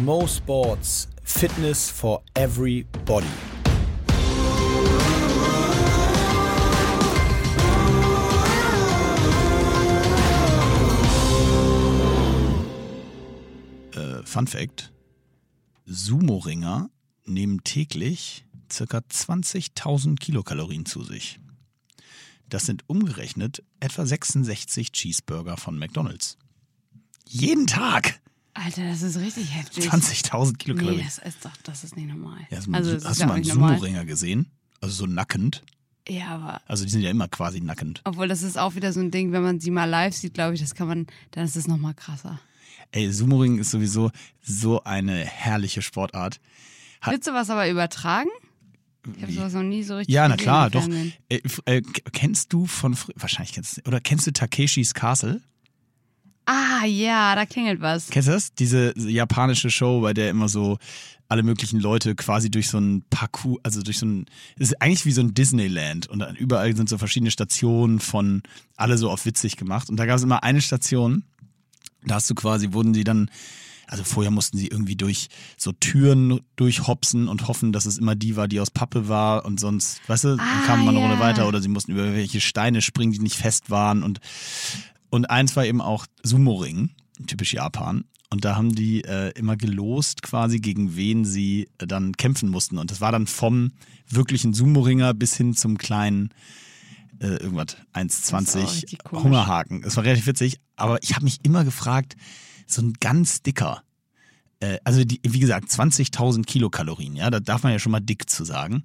Mo Sports, Fitness for everybody. Äh, Fun Fact: Sumo-Ringer nehmen täglich ca. 20.000 Kilokalorien zu sich. Das sind umgerechnet etwa 66 Cheeseburger von McDonald's. Jeden Tag! Alter, das ist richtig heftig. 20.000 Nee, Kilokalorien. das ist doch, das ist nicht normal. Ja, hast du mal, also, das hast du mal einen. Sumo-Ringer gesehen? Also so nackend. Ja, aber Also die sind ja immer quasi nackend. obwohl das ist auch wieder so ein Ding, wenn man sie mal live sieht, glaube ich, das kann man, dann ist es nochmal krasser. Ey, Sumo-Ring ist sowieso so eine herrliche Sportart. Hat- Willst du was aber übertragen? Ich habe sowas noch nie so richtig Ja, na klar, doch. Äh, äh, kennst du von, wahrscheinlich kennst du, oder kennst du Takeshis Castle? Ah, ja, da klingelt was. Kennst du das? Diese japanische Show, bei der immer so alle möglichen Leute quasi durch so ein Parcours, also durch so ein, es ist eigentlich wie so ein Disneyland und dann überall sind so verschiedene Stationen von alle so auf witzig gemacht und da gab es immer eine Station, da hast du quasi, wurden die dann, also vorher mussten sie irgendwie durch so Türen durchhopsen und hoffen, dass es immer die war, die aus Pappe war und sonst, weißt du, dann Ah, kam man eine Runde weiter oder sie mussten über welche Steine springen, die nicht fest waren und und eins war eben auch Sumo-Ring, typisch Japan. Und da haben die äh, immer gelost quasi, gegen wen sie äh, dann kämpfen mussten. Und das war dann vom wirklichen Sumo-Ringer bis hin zum kleinen äh, irgendwas, Das ist auch 1,20 richtig komisch. Hungerhaken. Das war relativ witzig. Aber ich habe mich immer gefragt, so ein ganz dicker, äh, also die, wie gesagt, 20.000 Kilokalorien, ja, da darf man ja schon mal dick zu sagen.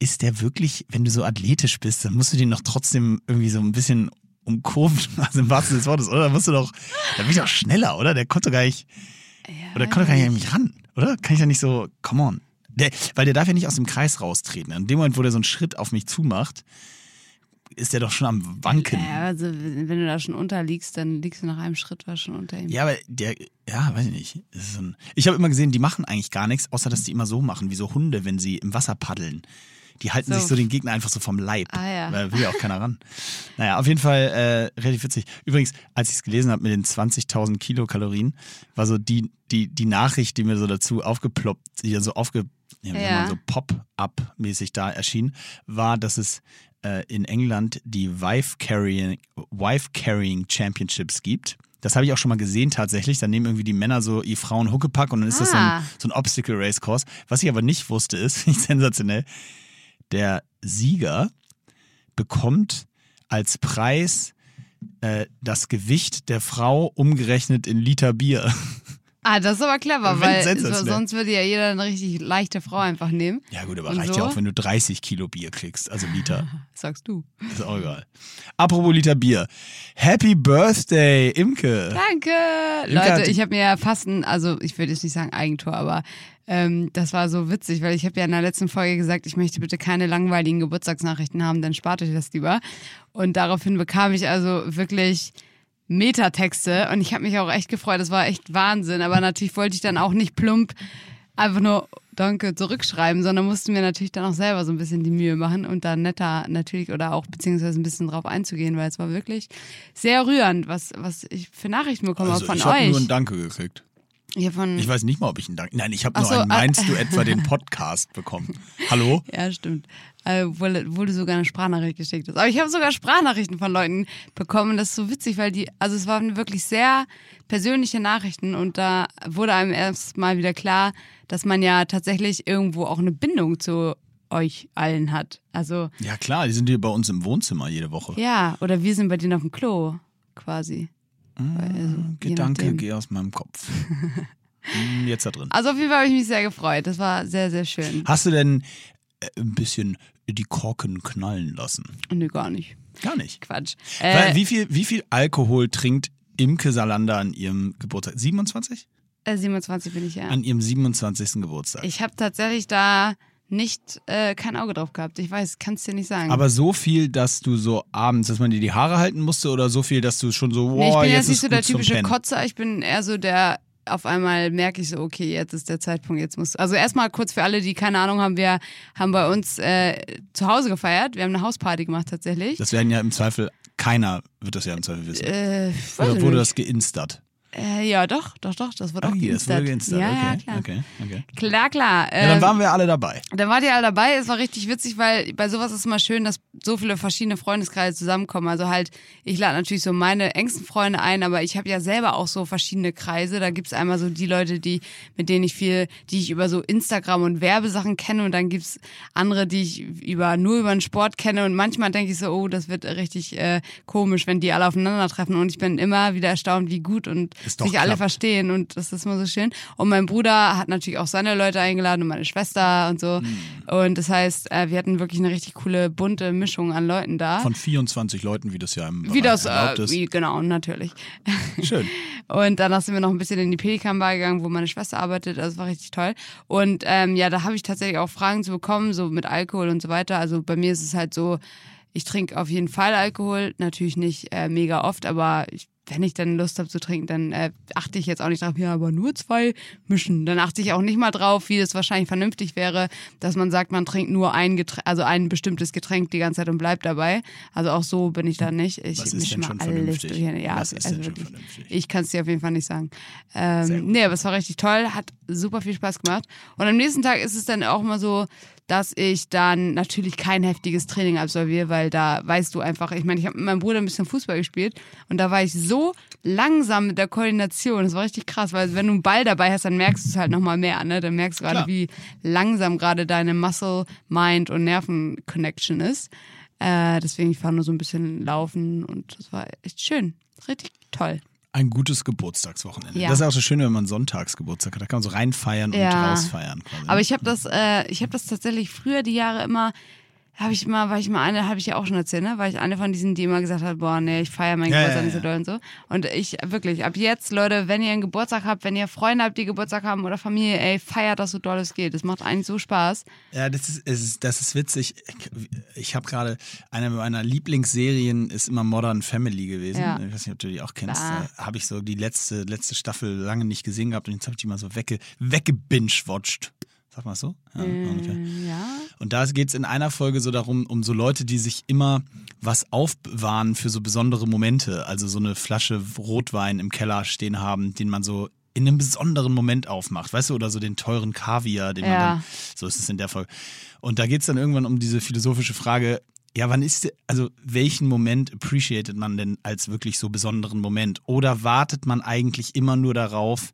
Ist der wirklich, wenn du so athletisch bist, dann musst du den noch trotzdem irgendwie so ein bisschen umkurven, also im wahrsten Sinne des Wortes, oder? Da musst du doch, da bin ich doch schneller, oder? Der konnte gar nicht, Ja, oder der konnte gar nicht an mich ran, oder? Kann ich ja nicht so, come on. Der, weil der darf ja nicht aus dem Kreis raustreten. In dem Moment, wo der so einen Schritt auf mich zumacht, ist der doch schon am Wanken. Ja, also wenn du da schon unterliegst, dann liegst du nach einem Schritt war schon unter ihm. Ja, aber der, ja, weiß ich nicht. So ein, ich habe immer gesehen, die machen eigentlich gar nichts, außer dass die immer so machen, wie so Hunde, wenn sie im Wasser paddeln. Die halten So. sich so den Gegner einfach so vom Leib. Ah, ja. Weil da will ja auch keiner ran. Naja, auf jeden Fall äh, relativ witzig. Übrigens, als ich es gelesen habe mit den 20.000 Kilokalorien, war so die, die, die Nachricht, die mir so dazu aufgeploppt, die dann so aufge, ja, Ja. man, so Pop-up-mäßig da erschien, war, dass es äh, in England die Wife Carrying, Wife Carrying Championships gibt. Das habe ich auch schon mal gesehen tatsächlich. Da nehmen irgendwie die Männer so ihr Frauen Huckepack und dann ist das so Ah. ein, so ein Obstacle Race Course. Was ich aber nicht wusste, ist, finde ich sensationell, der Sieger bekommt als Preis äh, das Gewicht der Frau umgerechnet in Liter Bier. Ah, das ist aber clever, Wenn weil sonst würde ja jeder eine richtig leichte Frau einfach nehmen. Ja gut, aber Und reicht so? ja auch, wenn du 30 Kilo Bier kriegst, also Liter. Sagst du. Ist auch egal. Apropos Liter Bier. Happy Birthday, Imke. Danke! Imke Leute, ich habe mir ja fast ein, also ich würde jetzt nicht sagen Eigentor, aber ähm, das war so witzig, weil ich habe ja in der letzten Folge gesagt, ich möchte bitte keine langweiligen Geburtstagsnachrichten haben, dann spart euch das lieber. Und daraufhin bekam ich also wirklich Metatexte und ich habe mich auch echt gefreut. Das war echt Wahnsinn. Aber natürlich wollte ich dann auch nicht plump einfach nur Danke zurückschreiben, sondern musste mir natürlich dann auch selber so ein bisschen die Mühe machen und da netter natürlich oder auch beziehungsweise ein bisschen drauf einzugehen, weil es war wirklich sehr rührend, was, was ich für Nachrichten bekommen Also habe ich von habe euch. nur ein Danke gekriegt. Hier von, Ich weiß nicht mal, ob ich einen Danke. Nein, ich habe nur so, einen. ah. Meinst du etwa den Podcast bekommen? Hallo? ja, stimmt. Äh, du sogar eine Sprachnachricht geschickt hast. Aber ich habe sogar Sprachnachrichten von Leuten bekommen. Das ist so witzig, weil die, also es waren wirklich sehr persönliche Nachrichten und da wurde einem erst mal wieder klar, dass man ja tatsächlich irgendwo auch eine Bindung zu euch allen hat. Also Ja klar, die sind hier bei uns im Wohnzimmer jede Woche. ja, oder wir sind bei denen auf dem Klo quasi. Also, Gedanke, geh aus meinem Kopf. Hm, Jetzt da drin. Also auf jeden Fall habe ich mich sehr gefreut. Das war sehr, sehr schön. Hast du denn äh, ein bisschen die Korken knallen lassen? Nö, gar nicht. Gar nicht. Quatsch. Weil, Äh, wie, viel, wie viel Alkohol trinkt Imke Salander an ihrem Geburtstag? 27? äh, 27 bin ich ja. An ihrem 27. Geburtstag. Ich habe tatsächlich da nicht äh, kein Auge drauf gehabt. Ich weiß, kannst dir nicht sagen. Aber so viel, dass du so abends, dass man dir die Haare halten musste oder so viel, dass du schon so, wow, nee, ich bin jetzt jetzt nicht so der typische. Kotzer. Ich bin eher so der. Auf einmal merke ich so, okay, jetzt ist der Zeitpunkt, jetzt muss. Also erstmal kurz für alle, die keine Ahnung haben, wir haben bei uns äh, zu Hause gefeiert. Wir haben eine Hausparty gemacht tatsächlich. Das werden ja im Zweifel, keiner wird das ja im Zweifel wissen. äh, Oder wurde nicht. das geinstert? Äh, ja, doch, doch, doch, das wird Ah, auch hier, geinstert. wurde geinstert. Ja, okay. ja, klar. Okay, okay. Klar, klar. Ja, dann Ähm, waren wir alle dabei. Dann wart ihr alle dabei. Es war richtig witzig, weil bei sowas ist es immer schön, dass so viele verschiedene Freundeskreise zusammenkommen. Also halt, ich lade natürlich so meine engsten Freunde ein, aber ich habe ja selber auch so verschiedene Kreise. Da gibt's einmal so die Leute, die, mit denen ich viel, die ich über so Instagram und Werbesachen kenne und dann gibt's andere, die ich über nur über den Sport kenne und manchmal denke ich so, oh, das wird richtig äh, komisch, wenn die alle aufeinandertreffen und ich bin immer wieder erstaunt, wie gut und sich alle verstehen und das ist immer so schön. Und mein Bruder hat natürlich auch seine Leute eingeladen und meine Schwester und so. Hm. Und das heißt, äh, wir hatten wirklich eine richtig coole, bunte Mischung an Leuten da. Von 24 Leuten, wie das ja im wie das, erlaubt äh, ist. wie, genau, natürlich. Schön. Und danach sind wir noch ein bisschen in die Pelikan Bar gegangen, wo meine Schwester arbeitet. Also es war richtig toll. Und ähm, ja, da habe ich tatsächlich auch Fragen zu bekommen, so mit Alkohol und so weiter. Also bei mir ist es halt so, ich trinke auf jeden Fall Alkohol, natürlich nicht äh, mega oft, aber ich, wenn ich dann Lust habe zu trinken, dann äh, achte ich jetzt auch nicht drauf, ja, aber nur zwei mischen. Dann achte ich auch nicht mal drauf, wie es wahrscheinlich vernünftig wäre, dass man sagt, man trinkt nur ein Getränk, also ein bestimmtes Getränk die ganze Zeit und bleibt dabei. Also auch so bin ich da nicht. Ich mische mal alles durch. Ja, Was ist also wirklich. vernünftig? Ich kann es dir auf jeden Fall nicht sagen. Ähm, nee, aber es war richtig toll, hat super viel Spaß gemacht. Und am nächsten Tag ist es dann auch mal so, dass ich dann natürlich kein heftiges Training absolviere, weil da weißt du einfach, ich meine, ich habe mit meinem Bruder ein bisschen Fußball gespielt und da war ich so langsam mit der Koordination. Das war richtig krass, weil wenn du einen Ball dabei hast, dann merkst du es halt nochmal mehr, ne? Dann merkst du gerade, wie langsam gerade deine Muscle, Mind und Nerven-Connection ist. Äh, deswegen, ich fahre nur so ein bisschen laufen und das war echt schön. Richtig toll. Ein gutes Geburtstagswochenende. Ja. Das ist auch so schön, wenn man Sonntagsgeburtstag hat. Da kann man so reinfeiern und Ja. rausfeiern. Quasi. Aber ich habe das, äh, ich habe das tatsächlich früher die Jahre immer, habe ich mal, war ich mal eine, habe ich ja auch schon erzählt, ne? War ich eine von diesen, die immer gesagt hat, boah, nee, ich feiere meinen Ja, Geburtstag ja, nicht so doll und so. Und ich wirklich, ab jetzt, Leute, wenn ihr einen Geburtstag habt, wenn ihr Freunde habt, die Geburtstag haben oder Familie, ey, feiert das so doll es geht. Das macht eigentlich so Spaß. Ja, das ist, es ist, das ist witzig. Ich habe gerade, eine meiner Lieblingsserien ist immer Modern Family gewesen. Ja. Ich weiß nicht, ob du die auch kennst. Da habe ich so die letzte, letzte Staffel lange nicht gesehen gehabt und jetzt habe ich die mal so wegge, weggebingewatcht. Sag mal so? Ja, ungefähr. Ja. Und da geht es in einer Folge so darum, um so Leute, die sich immer was aufbewahren für so besondere Momente. Also so eine Flasche Rotwein im Keller stehen haben, den man so in einem besonderen Moment aufmacht. Weißt du, oder so den teuren Kaviar, den man Ja. dann. So ist es in der Folge. Und da geht es dann irgendwann um diese philosophische Frage. Ja, wann ist, also welchen Moment appreciated man denn als wirklich so besonderen Moment? Oder wartet man eigentlich immer nur darauf,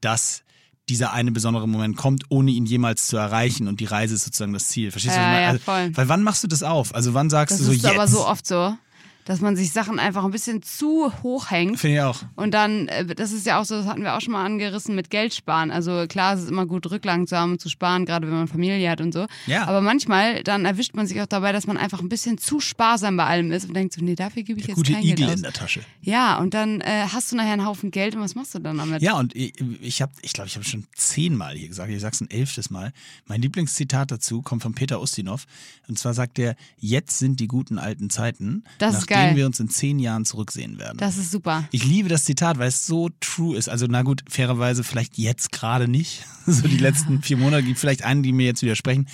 dass dieser eine besondere Moment kommt, ohne ihn jemals zu erreichen und die Reise ist sozusagen das Ziel. Verstehst du? was ich Ja, also, voll. Weil wann machst du das auf? Also wann sagst Das du so ist jetzt? aber so oft so, dass man sich Sachen einfach ein bisschen zu hoch hängt. Finde ich auch. Und dann, äh, das ist ja auch so, das hatten wir auch schon mal angerissen mit Geld sparen. Also klar, es ist immer gut, Rücklagen zu haben und zu sparen, gerade wenn man Familie hat und so. Ja. Aber manchmal, dann erwischt man sich auch dabei, dass man einfach ein bisschen zu sparsam bei allem ist und denkt so, nee, dafür gebe ich Der jetzt gute kein Igel Geld aus. in der Tasche. Ja, und dann äh, hast du nachher einen Haufen Geld und was machst du dann damit? Ja, und ich, ich habe, ich glaube, ich habe schon zehnmal hier gesagt, ich sag's ein elftes Mal. Mein Lieblingszitat dazu kommt von Peter Ustinov. Und zwar sagt er, jetzt sind die guten alten Zeiten, Das ist geil. wir uns in zehn Jahren zurücksehen werden. Das ist super. Ich liebe das Zitat, weil es so true ist. Also, na gut, fairerweise vielleicht jetzt gerade nicht. So die letzten vier Monate gibt vielleicht einen, die mir jetzt widersprechen.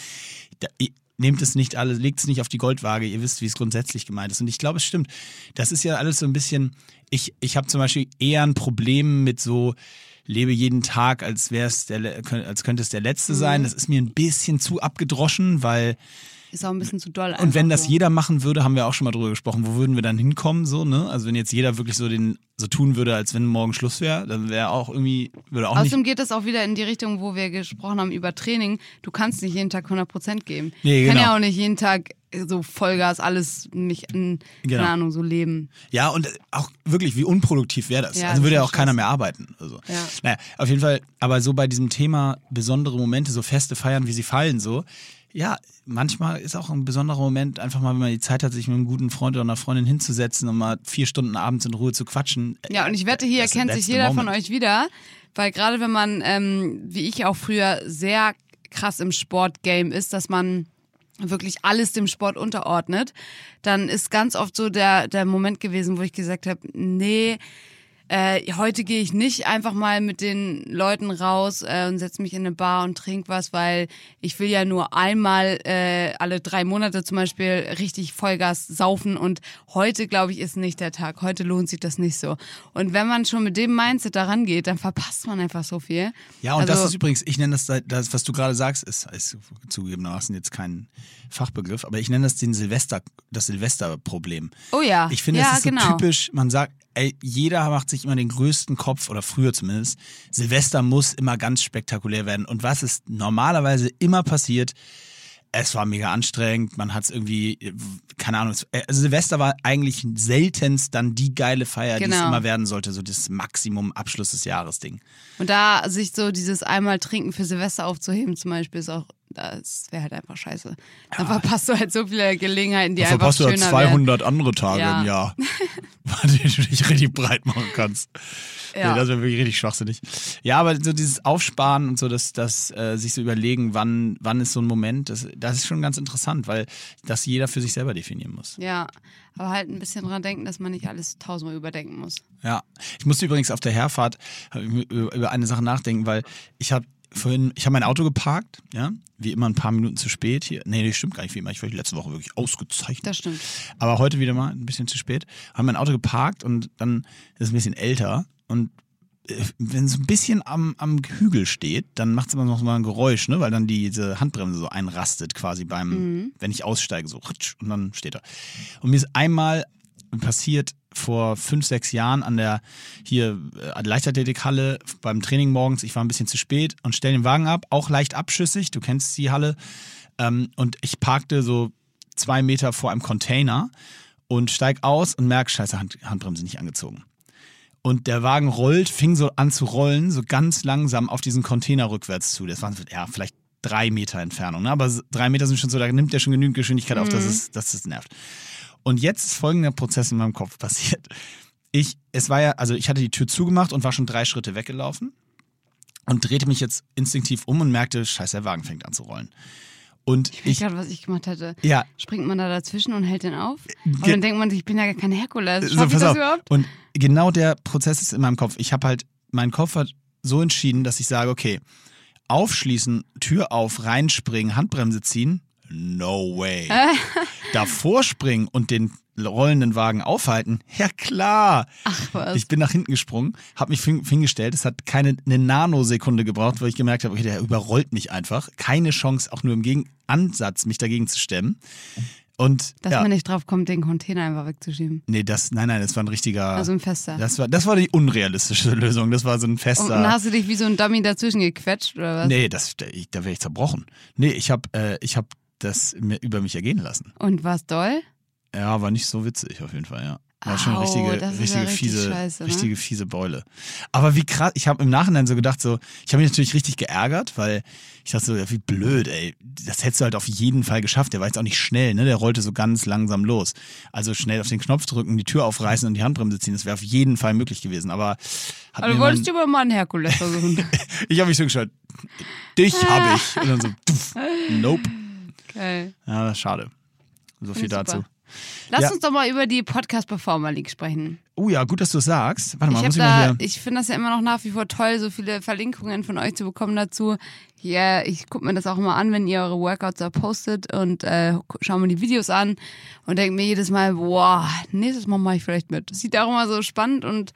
Da, nehmt es nicht alles, legt es nicht auf die Goldwaage. Ihr wisst, wie es grundsätzlich gemeint ist. Und ich glaube, es stimmt. Das ist ja alles so ein bisschen, ich, ich habe zum Beispiel eher ein Problem mit so, lebe jeden Tag, als wäre es der, als könnte es der letzte Mhm. sein. Das ist mir ein bisschen zu abgedroschen, weil Ist auch ein bisschen zu doll. und wenn das so. jeder machen würde, haben wir auch schon mal drüber gesprochen, wo würden wir dann hinkommen, so, ne? Also wenn jetzt jeder wirklich so den, so tun würde, als wenn morgen Schluss wäre, dann wäre auch irgendwie, würde auch Außerdem nicht. geht das auch wieder in die Richtung, wo wir gesprochen haben über Training. Du kannst nicht jeden Tag 100% geben. Nee, Ich kann genau. ja auch nicht jeden Tag so Vollgas alles mich in, Genau. keine Ahnung, so leben. Ja, und auch wirklich, wie unproduktiv wäre das? Ja, also würde ja auch keiner mehr arbeiten. Also. Ja. Naja, auf jeden Fall, aber so bei diesem Thema besondere Momente, so feste feiern, wie sie fallen, so. Ja, manchmal ist auch ein besonderer Moment, einfach mal, wenn man die Zeit hat, sich mit einem guten Freund oder einer Freundin hinzusetzen und mal vier Stunden abends in Ruhe zu quatschen. Ja, und ich wette, hier Das- erkennt sich jeder von moment. euch wieder, weil gerade wenn man, ähm, wie ich auch früher, sehr krass im Sportgame ist, dass man wirklich alles dem Sport unterordnet, dann ist ganz oft so der, der Moment gewesen, wo ich gesagt habe, nee, äh, heute gehe ich nicht einfach mal mit den Leuten raus äh, und setze mich in eine Bar und trink was, weil ich will ja nur einmal äh, alle drei Monate zum Beispiel richtig Vollgas saufen und heute, glaube ich, ist nicht der Tag. Heute lohnt sich das nicht so. Und wenn man schon mit dem Mindset daran geht, dann verpasst man einfach so viel. Ja, und das Also- ist übrigens, ich nenne das, das, was du gerade sagst, ist, ist zugegebenermaßen jetzt kein Fachbegriff, aber ich nenne das den Silvester, das Silvesterproblem. Oh ja. Ich finde, ja, es ist so genau. typisch, man sagt, ey, jeder macht sich immer den größten Kopf, oder früher zumindest. Silvester muss immer ganz spektakulär werden. Und was ist normalerweise immer passiert? Es war mega anstrengend, man hat es irgendwie, keine Ahnung, äh, Silvester war eigentlich seltenst dann die geile Feier, die es Genau. immer werden sollte, so das Maximum Abschluss des Jahres Ding. Und da sich so dieses einmal trinken für Silvester aufzuheben zum Beispiel ist auch, das wäre halt einfach scheiße. Dann verpasst du halt so viele Gelegenheiten, die Da einfach verpasst du schöner ja wären. 200 andere Tage Ja. im Jahr, bei denen du dich richtig breit machen kannst. Ja. Nee, das wäre wirklich richtig schwachsinnig. Ja, aber so dieses Aufsparen und so, das, das äh, sich so überlegen, wann, wann ist so ein Moment, das, das ist schon ganz interessant, weil das jeder für sich selber definieren muss. Ja, aber halt ein bisschen dran denken, dass man nicht alles tausendmal überdenken muss. Ja, ich musste übrigens auf der Herfahrt über eine Sache nachdenken, weil ich habe vorhin, ich habe mein Auto geparkt, ja, wie immer ein paar Minuten zu spät hier. Nee, das stimmt gar nicht wie immer. Ich war letzte Woche wirklich ausgezeichnet. Das stimmt. Aber heute wieder mal ein bisschen zu spät. Haben mein Auto geparkt und dann ist es ein bisschen älter und äh, wenn es ein bisschen am, am Hügel steht, dann macht es immer noch mal ein Geräusch, ne? weil dann diese Handbremse so einrastet quasi beim, wenn ich aussteige, so ritsch, und dann steht er. Und mir ist einmal passiert vor fünf, sechs Jahren an der hier äh, Leichtathletikhalle beim Training morgens. Ich war ein bisschen zu spät und stelle den Wagen ab, auch leicht abschüssig. Du kennst die Halle. Ähm, und ich parkte so zwei Meter vor einem Container und steig aus und merke, scheiße, Hand, Handbremse nicht angezogen. Und der Wagen rollt, fing so an zu rollen, so ganz langsam auf diesen Container rückwärts zu. Das waren ja, vielleicht drei Meter Entfernung. Ne? Aber drei Meter sind schon so, da nimmt der schon genügend Geschwindigkeit auf, dass es, dass es nervt. Und jetzt ist folgender Prozess in meinem Kopf passiert. Ich, es war ja, also ich hatte die Tür zugemacht und war schon drei Schritte weggelaufen und drehte mich jetzt instinktiv um und merkte, scheiße, der Wagen fängt an zu rollen. Und Ich weiß gerade, was ich gemacht hätte. ja, Springt man da dazwischen und hält den auf? Und dann denkt man sich, ich bin ja gar kein Herkules. So, ich das auf. überhaupt? Und genau der Prozess ist in meinem Kopf. Ich habe halt, mein Kopf hat so entschieden, dass ich sage, okay, aufschließen, Tür auf, reinspringen, Handbremse ziehen, no way. Davor springen und den rollenden Wagen aufhalten, ja klar. Ach was. Ich bin nach hinten gesprungen, habe mich hin- hingestellt. Es hat keine eine Nanosekunde gebraucht, wo ich gemerkt habe, okay, der überrollt mich einfach. Keine Chance, auch nur im Gegen Ansatz, mich dagegen zu stemmen. Und Dass ja, man nicht drauf kommt, den Container einfach wegzuschieben. nee, das, nein, nein, das war ein richtiger. Also ein fester. Das war, das war die unrealistische Lösung. Das war so ein fester. und dann hast du dich wie so ein Dummy dazwischen gequetscht oder was? nee, das, da da wäre ich zerbrochen. Nee, ich habe äh, ich hab das mir über mich ergehen lassen. Und was doll? Ja, war nicht so witzig auf jeden Fall, ja. War schon Au, richtige, richtige ja richtig fiese, scheiße, ne? richtige fiese Beule. Aber wie krass, ich habe im Nachhinein so gedacht, so, ich habe mich natürlich richtig geärgert, weil ich dachte so, ja, wie blöd, ey. Das hättest du halt auf jeden Fall geschafft. Der war jetzt auch nicht schnell, ne? Der rollte so ganz langsam los. Also schnell auf den Knopf drücken, die Tür aufreißen und die Handbremse ziehen, das wäre auf jeden Fall möglich gewesen. Aber hat Also mir wolltest mein, du mal einen Herkules versuchen. ich habe mich so geschaut, dich habe ich. Und dann so, nope. Geil. Ja, schade. So viel dazu. super. Lass Ja. uns doch mal über die Podcast Performer League sprechen. Oh ja, gut, dass du es sagst. Warte mal, Ich, muss ich mal da, hier. ich finde das ja immer noch nach wie vor toll, so viele Verlinkungen von euch zu bekommen dazu. Ja, ich gucke mir das auch immer an, wenn ihr eure Workouts da postet und äh, gu- schau mir die Videos an und denke mir jedes Mal, boah, nächstes Mal mache ich vielleicht mit. Das sieht auch immer so spannend und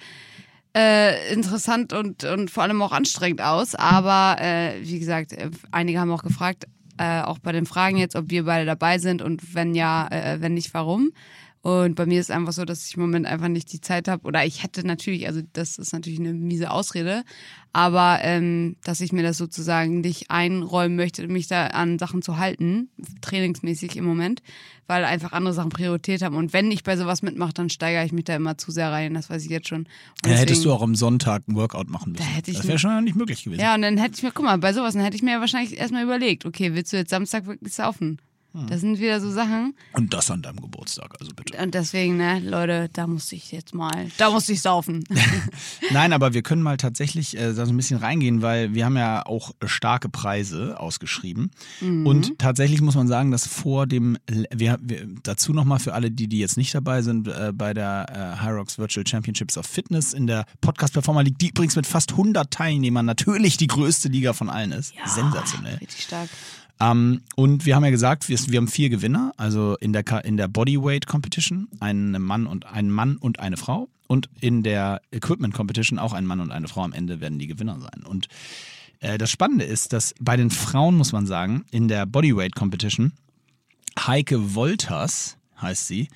äh, interessant und, und vor allem auch anstrengend aus. Aber äh, wie gesagt, äh, einige haben auch gefragt, äh, auch bei den Fragen jetzt, ob wir beide dabei sind und wenn ja, äh, wenn nicht, warum. Und bei mir ist einfach so, dass ich im Moment einfach nicht die Zeit habe. Oder ich hätte natürlich, also das ist natürlich eine miese Ausrede, aber ähm, dass ich mir das sozusagen nicht einräumen möchte, mich da an Sachen zu halten, trainingsmäßig im Moment, weil einfach andere Sachen Priorität haben. Und wenn ich bei sowas mitmache, dann steigere ich mich da immer zu sehr rein. Das weiß ich jetzt schon. Ja, hättest du auch am Sonntag ein Workout machen müssen. Da hätte ich das wäre schon nicht möglich gewesen. Ja, und dann hätte ich mir, guck mal, bei sowas, dann hätte ich mir wahrscheinlich erstmal überlegt, okay, willst du jetzt Samstag wirklich saufen? Das sind wieder so Sachen. Und das an deinem Geburtstag, also bitte. Und deswegen, ne, Leute, da musste ich jetzt mal, da musste ich saufen. Nein, aber wir können mal tatsächlich äh, da so ein bisschen reingehen, weil wir haben ja auch starke Preise ausgeschrieben. Und tatsächlich muss man sagen, dass vor dem, wir, wir, dazu nochmal für alle, die, die jetzt nicht dabei sind, äh, bei der äh, High Rocks Virtual Championships of Fitness in der Podcast Performer League, die übrigens mit fast 100 Teilnehmern natürlich die größte Liga von allen ist. Sensationell. Richtig stark. Ähm, und wir haben ja gesagt, wir, wir haben vier Gewinner, also in der, in der Bodyweight Competition einen Mann und einen Mann und eine Frau und in der Equipment Competition auch ein Mann und eine Frau. Am Ende werden die Gewinner sein. Und äh, das Spannende ist, dass bei den Frauen muss man sagen, in der Bodyweight Competition Heike Wolters heißt sie,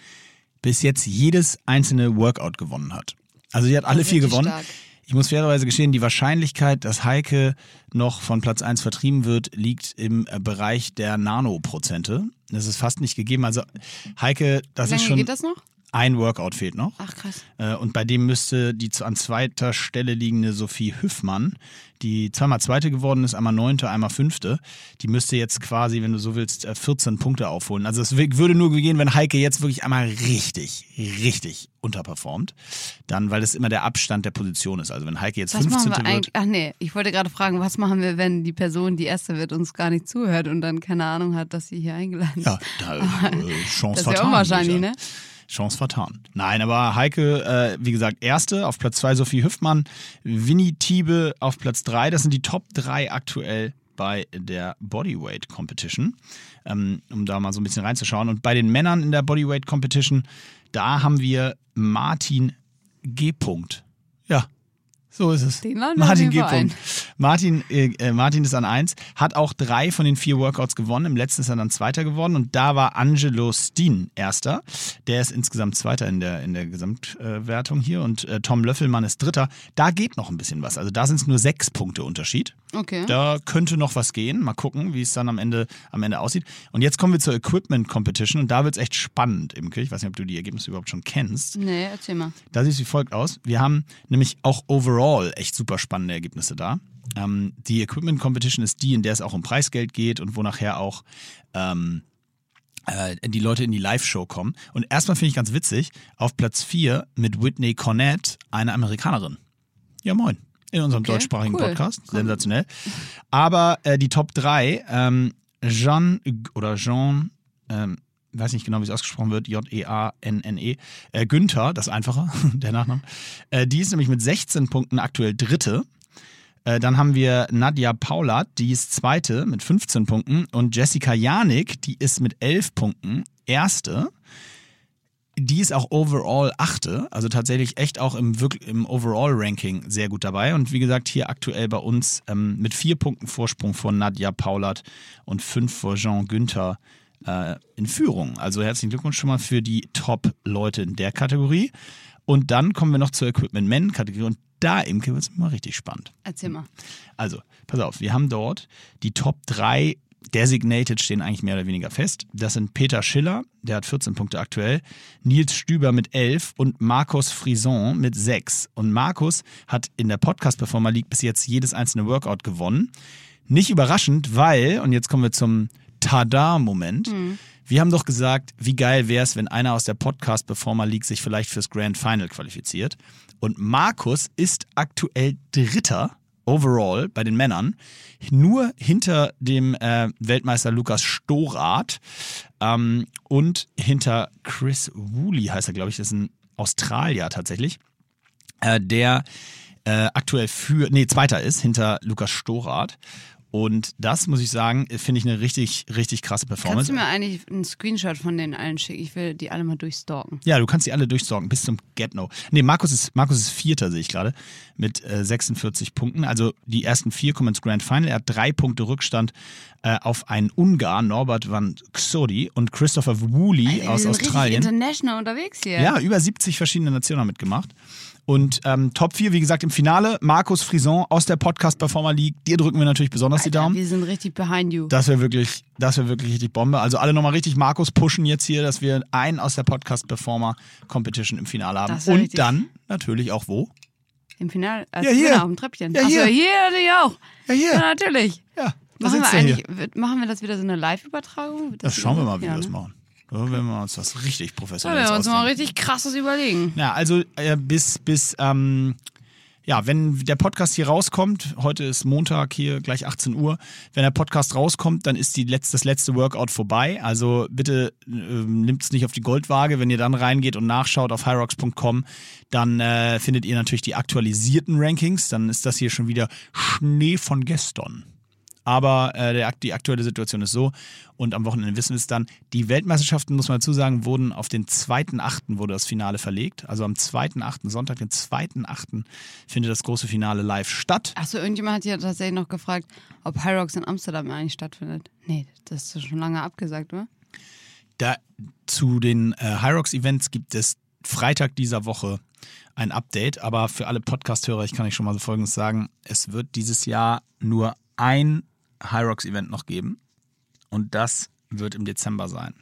bis jetzt jedes einzelne Workout gewonnen hat. Also sie hat alle vier gewonnen. stark. Ich muss fairerweise gestehen, die Wahrscheinlichkeit, dass Heike noch von Platz 1 vertrieben wird, liegt im äh, Bereich der Nanoprozente. Das ist fast nicht gegeben. Also Heike, das Wie ist lange schon geht das noch? Ein Workout fehlt noch. Ach krass. Äh, Und bei dem müsste die an zweiter Stelle liegende Sophie Hüffmann, die zweimal Zweite geworden ist, einmal Neunte, einmal Fünfte, die müsste jetzt quasi, wenn du so willst, äh, 14 Punkte aufholen. Also es würde nur gehen, wenn Heike jetzt wirklich einmal richtig, richtig unterperformt. Dann, weil das immer der Abstand der Position ist. Also wenn Heike jetzt Was machen 15. wir wird. eigentlich? Ach nee, ich wollte gerade fragen, was machen wir, wenn die Person, die erste wird, uns gar nicht zuhört und dann keine Ahnung hat, dass sie hier eingeladen ist? Ja, da, äh, Chance Das ist ja unwahrscheinlich, ne? Chance vertan. Nein, aber Heike, äh, wie gesagt, erste, auf Platz zwei Sophie Hüffmann, Winnie Tiebe auf Platz drei. Das sind die Top drei aktuell bei der Bodyweight Competition, ähm, um da mal so ein bisschen reinzuschauen. Und bei den Männern in der Bodyweight Competition, da haben wir Martin G. Ja, so ist es. Den Martin G. -Punkt. Martin, äh, äh, Martin ist an eins, hat auch drei von den vier Workouts gewonnen. Im letzten ist er dann Zweiter geworden und da war Angelo Steen Erster. Der ist insgesamt Zweiter in der, in der Gesamtwertung hier und äh, Tom Löffelmann ist Dritter. Da geht noch ein bisschen was. Also da sind es nur sechs Punkte Unterschied. Okay. Da könnte noch was gehen. Mal gucken, wie es dann am Ende, am Ende aussieht. Und jetzt kommen wir zur Equipment Competition und da wird es echt spannend, Imke. Ich weiß nicht, ob du die Ergebnisse überhaupt schon kennst. Nee, erzähl mal. Da sieht es wie folgt aus. Wir haben nämlich auch overall echt super spannende Ergebnisse da. Ähm, die Equipment Competition ist die, in der es auch um Preisgeld geht und wo nachher auch ähm, äh, die Leute in die Live-Show kommen. Und erstmal finde ich ganz witzig, auf Platz 4 mit Whitney Cornett, eine Amerikanerin. Ja, moin. In unserem Okay, deutschschsprachigen cool. Podcast. Sensationell. Aber äh, die Top 3, ähm, Jean oder Jean, ähm, weiß nicht genau, wie es ausgesprochen wird, J-E-A-N-N-E, äh, Günther, das Einfache, der Nachname, äh, die ist nämlich mit 16 Punkten aktuell Dritte. Äh, Dann haben wir Nadja Paulat, die ist Zweite mit 15 Punkten. Und Jessica Janik, die ist mit 11 Punkten Erste. Die ist auch overall Achte, also tatsächlich echt auch im, im Overall-Ranking sehr gut dabei. Und wie gesagt, hier aktuell bei uns ähm, mit vier Punkten Vorsprung vor Nadja Paulat und fünf vor Jean Günther äh, in Führung. Also herzlichen Glückwunsch schon mal für die Top-Leute in der Kategorie. Und dann kommen wir noch zur Equipment Men-Kategorie. Und da, Imke, wird es mal richtig spannend. Erzähl mal. Also, pass auf, wir haben dort die Top 3 Designated stehen eigentlich mehr oder weniger fest. Das sind Peter Schiller, der hat 14 Punkte aktuell, Nils Stüber mit 11 und Markus Frison mit 6. Und Markus hat in der Podcast Performer League bis jetzt jedes einzelne Workout gewonnen. Nicht überraschend, weil, und jetzt kommen wir zum Tada-Moment. Wir haben doch gesagt, wie geil wäre es, wenn einer aus der Podcast Performer League sich vielleicht fürs Grand Final qualifiziert. Und Markus ist aktuell Dritter overall bei den Männern, nur hinter dem äh, Weltmeister Lukas Storath ähm, und hinter Chris Woolley heißt er, glaube ich, das ist ein Australier tatsächlich, äh, der äh, aktuell für, nee, Zweiter ist, hinter Lukas Storath. Und das, muss ich sagen, finde ich eine richtig, richtig krasse Kannst Performance. du mir eigentlich einen Screenshot von den allen schicken? Ich will die alle mal durchstalken. Ja, du kannst die alle durchsorgen bis zum Get-No. Nee, Markus ist, Markus ist Vierter, sehe ich gerade, mit äh, 46 Punkten. Also die ersten vier kommen ins Grand Final. Er hat drei Punkte Rückstand äh, auf einen Ungar, Norbert van Xodi und Christopher Woolley Wir aus Australien. international unterwegs hier. Ja, über 70 verschiedene Nationen haben mitgemacht. Und ähm, Top 4, wie gesagt, im Finale, Markus Frison aus der Podcast Performer League. Dir drücken wir natürlich besonders die Alter, Daumen. wir sind richtig behind you. Das wäre wirklich, das wäre wirklich richtig Bombe. Also alle nochmal richtig Markus pushen jetzt hier, dass wir einen aus der Podcast Performer Competition im Finale haben. Das Und richtig- dann natürlich auch wo? Im Finale, als Ja, hier. Gewinner auf dem Treppchen. Ja, Achso, hier. hier natürlich auch. Ja, hier. Ja, natürlich. Ja. Machen wir, hier. eigentlich, machen wir das wieder so eine Live-Übertragung? Wird Das schauen wir mal, wie ja, wir das ne? machen. Da werden wir uns was richtig professionelles werden wir uns mal richtig krasses überlegen. Ja, also äh, bis, bis, ähm, ja, wenn der Podcast hier rauskommt, heute ist Montag hier gleich 18 Uhr, wenn der Podcast rauskommt, dann ist die letzte, das letzte Workout vorbei. Also bitte ähm, nimmt es nicht auf die Goldwaage. Wenn ihr dann reingeht und nachschaut auf hyrox.com, dann äh, findet ihr natürlich die aktualisierten Rankings. Dann ist das hier schon wieder Schnee von gestern. Aber äh, der, die aktuelle Situation ist so und am Wochenende wissen wir es dann. Die Weltmeisterschaften, muss man dazu sagen, wurden auf den 2.8. wurde das Finale verlegt. Also am 2.8., Sonntag, den 2.8. findet das große Finale live statt. Achso, irgendjemand hat ja tatsächlich noch gefragt, ob Hyrox in Amsterdam eigentlich stattfindet. Nee, das ist schon lange abgesagt, oder? Da, zu den äh, Hyrox Events gibt es Freitag dieser Woche ein Update. Aber für alle Podcast-Hörer, ich kann euch schon mal so Folgendes sagen. Es wird dieses Jahr nur ein Hyrox Event noch geben. Und das wird im Dezember sein.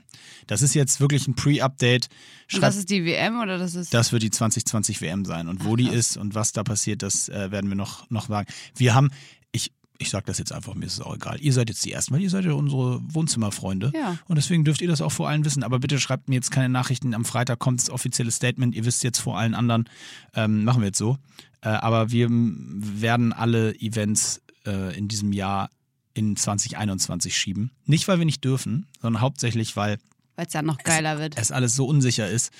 Das ist jetzt wirklich ein Pre-Update. Und das ist die WM oder das ist. Das wird die 2020 WM sein. Und wo die ist und was da passiert, das äh, werden wir noch, noch wagen. Wir haben, ich, ich sage das jetzt einfach, mir ist es auch egal. Ihr seid jetzt die Ersten, weil ihr seid ja unsere Wohnzimmerfreunde. Ja. Und deswegen dürft ihr das auch vor allen wissen. Aber bitte schreibt mir jetzt keine Nachrichten. Am Freitag kommt das offizielle Statement. Ihr wisst jetzt vor allen anderen. Ähm, machen wir jetzt so. Äh, aber wir werden alle Events äh, in diesem Jahr in 2021 schieben. Nicht, weil wir nicht dürfen, sondern hauptsächlich, weil Weil es ja noch geiler wird. es alles so unsicher ist,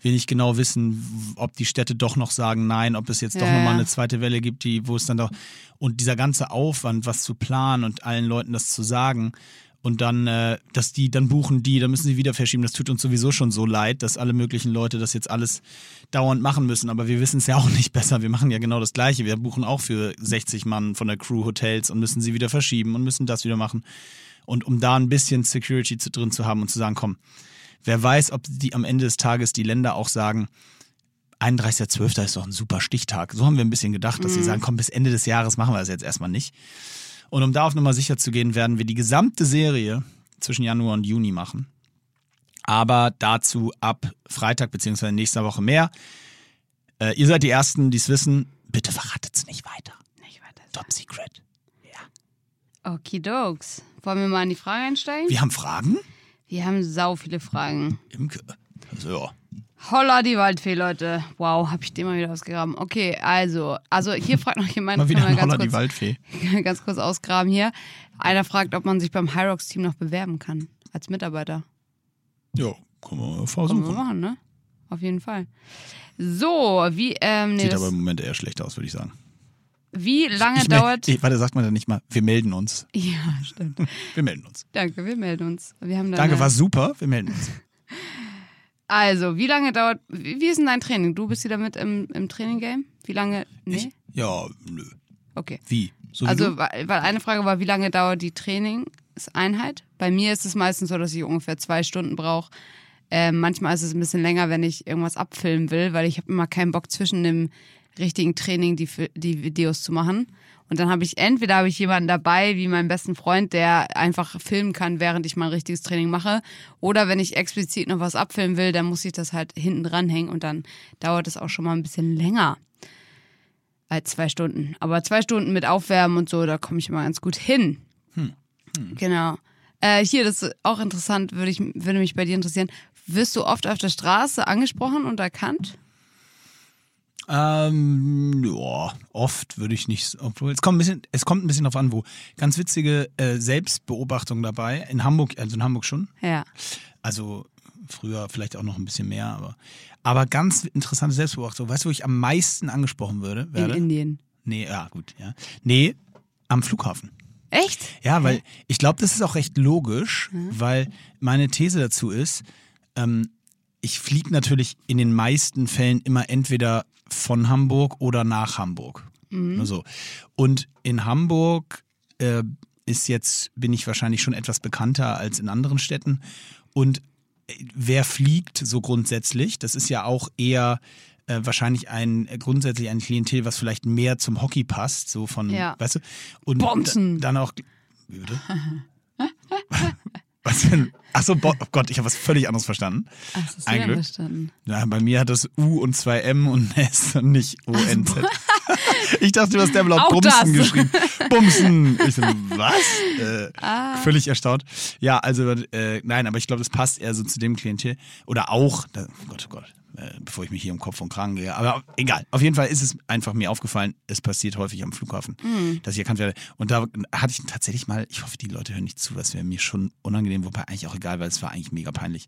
wir nicht genau wissen, ob die Städte doch noch sagen nein, ob es jetzt doch Ja, nochmal ja. eine zweite Welle gibt, die, wo es dann doch. Und dieser ganze Aufwand, was zu planen und allen Leuten das zu sagen. Und dann, äh, dass die, dann buchen die, dann müssen sie wieder verschieben. Das tut uns sowieso schon so leid, dass alle möglichen Leute das jetzt alles dauernd machen müssen. Aber wir wissen es ja auch nicht besser. Wir machen ja genau das Gleiche. Wir buchen auch für 60 Mann von der Crew Hotels und müssen sie wieder verschieben und müssen das wieder machen. Und um da ein bisschen Security zu, drin zu haben und zu sagen, komm, wer weiß, ob die am Ende des Tages die Länder auch sagen, 31.12. ist doch ein super Stichtag. So haben wir ein bisschen gedacht, dass sie sagen, komm, bis Ende des Jahres machen wir das jetzt erstmal nicht. Und um da auf Nummer sicher zu gehen, werden wir die gesamte Serie zwischen Januar und Juni machen. Aber dazu ab Freitag beziehungsweise nächster Woche mehr. Äh, ihr seid die Ersten, die es wissen. Bitte verratet es nicht weiter. Nicht weiter. Top Secret. Okidokes. Wollen wir mal in die Frage einsteigen? Wir haben Fragen? Wir haben sau viele Fragen. Imke. Also, ja. Holla die Waldfee, Leute. Wow, hab ich den mal wieder ausgegraben. Okay, also, also hier fragt noch jemand, Mal wieder wir ganz die kurz, Waldfee. ganz kurz ausgraben hier. Einer fragt, ob man sich beim Hyrox-Team noch bewerben kann. Als Mitarbeiter. Ja, können wir mal Können wir versuchen. machen, ne? Auf jeden Fall. So, wie, ähm, nee, Sieht aber im Moment eher schlecht aus, würde ich sagen. wie lange Ich dauert. Ich, warte, sagt man da nicht mal, wir melden uns. Ja, stimmt. Wir melden uns. Danke, wir melden uns. Wir haben da Danke, war super, wir melden uns. Also, wie lange dauert. Wie, wie ist denn dein Training? Du bist wieder mit im, im Training-Game? Wie lange. Nee? Ich, ja, nö. Okay. Wie? So wie Also, du? weil eine Frage war, wie lange dauert die Trainingseinheit? Bei mir ist es meistens so, dass ich ungefähr zwei Stunden brauche. Ähm, manchmal ist es ein bisschen länger, wenn ich irgendwas abfilmen will, weil ich habe immer keinen Bock zwischen dem richtigen Training die, die Videos zu machen. Und dann habe ich entweder habe ich jemanden dabei, wie meinen besten Freund, der einfach filmen kann, während ich mein richtiges Training mache. Oder wenn ich explizit noch was abfilmen will, dann muss ich das halt hinten dranhängen und dann dauert es auch schon mal ein bisschen länger als zwei Stunden. Aber zwei Stunden mit Aufwärmen und so, da komme ich immer ganz gut hin. Genau. Äh, hier, das ist auch interessant, würde, ich, würde mich bei dir interessieren. Wirst du oft auf der Straße angesprochen und erkannt? Ähm, ja, oft würde ich nicht, obwohl es kommt ein bisschen, es kommt ein bisschen drauf an, wo. Ganz witzige äh, Selbstbeobachtung dabei. In Hamburg, also in Hamburg schon. Ja. Also früher vielleicht auch noch ein bisschen mehr, aber, aber ganz interessante Selbstbeobachtung. Weißt du, wo ich am meisten angesprochen würde, In werde? Indien. nee, ja, gut, ja. Nee, am Flughafen. Echt? Ja, weil ich glaube, das ist auch recht logisch, weil meine These dazu ist, ähm, ich fliege natürlich in den meisten Fällen immer entweder von Hamburg oder nach Hamburg. Nur so. Und in Hamburg äh, ist jetzt, bin ich wahrscheinlich schon etwas bekannter als in anderen Städten. Und äh, wer fliegt so grundsätzlich, das ist ja auch eher äh, wahrscheinlich ein äh, grundsätzlich ein Klientel, was vielleicht mehr zum Hockey passt, so von, Ja. weißt du? Und Bonzen. da- dann auch. Bitte? was denn? Achso, oh Gott, ich habe was völlig anderes verstanden. Ach, das du Ein ja Glück. verstanden. Ja, bei mir hat das U und zwei M und S und nicht O, N, Z. Ich dachte, du hast der Auch Bumsen das. geschrieben. Bumsen. Ich so, was? Äh, Ah. Völlig erstaunt. Ja, also, äh, nein, aber ich glaube, das passt eher so zu dem Klientel. Oder auch, da, oh Gott, oh Gott, äh, bevor ich mich hier um Kopf und Kragen gehe. Aber egal. Auf jeden Fall ist es einfach mir aufgefallen, es passiert häufig am Flughafen, Hm. dass ich erkannt werde. Und da hatte ich tatsächlich mal, ich hoffe, die Leute hören nicht zu, das wäre mir schon unangenehm, wobei eigentlich auch egal, weil es war eigentlich mega peinlich.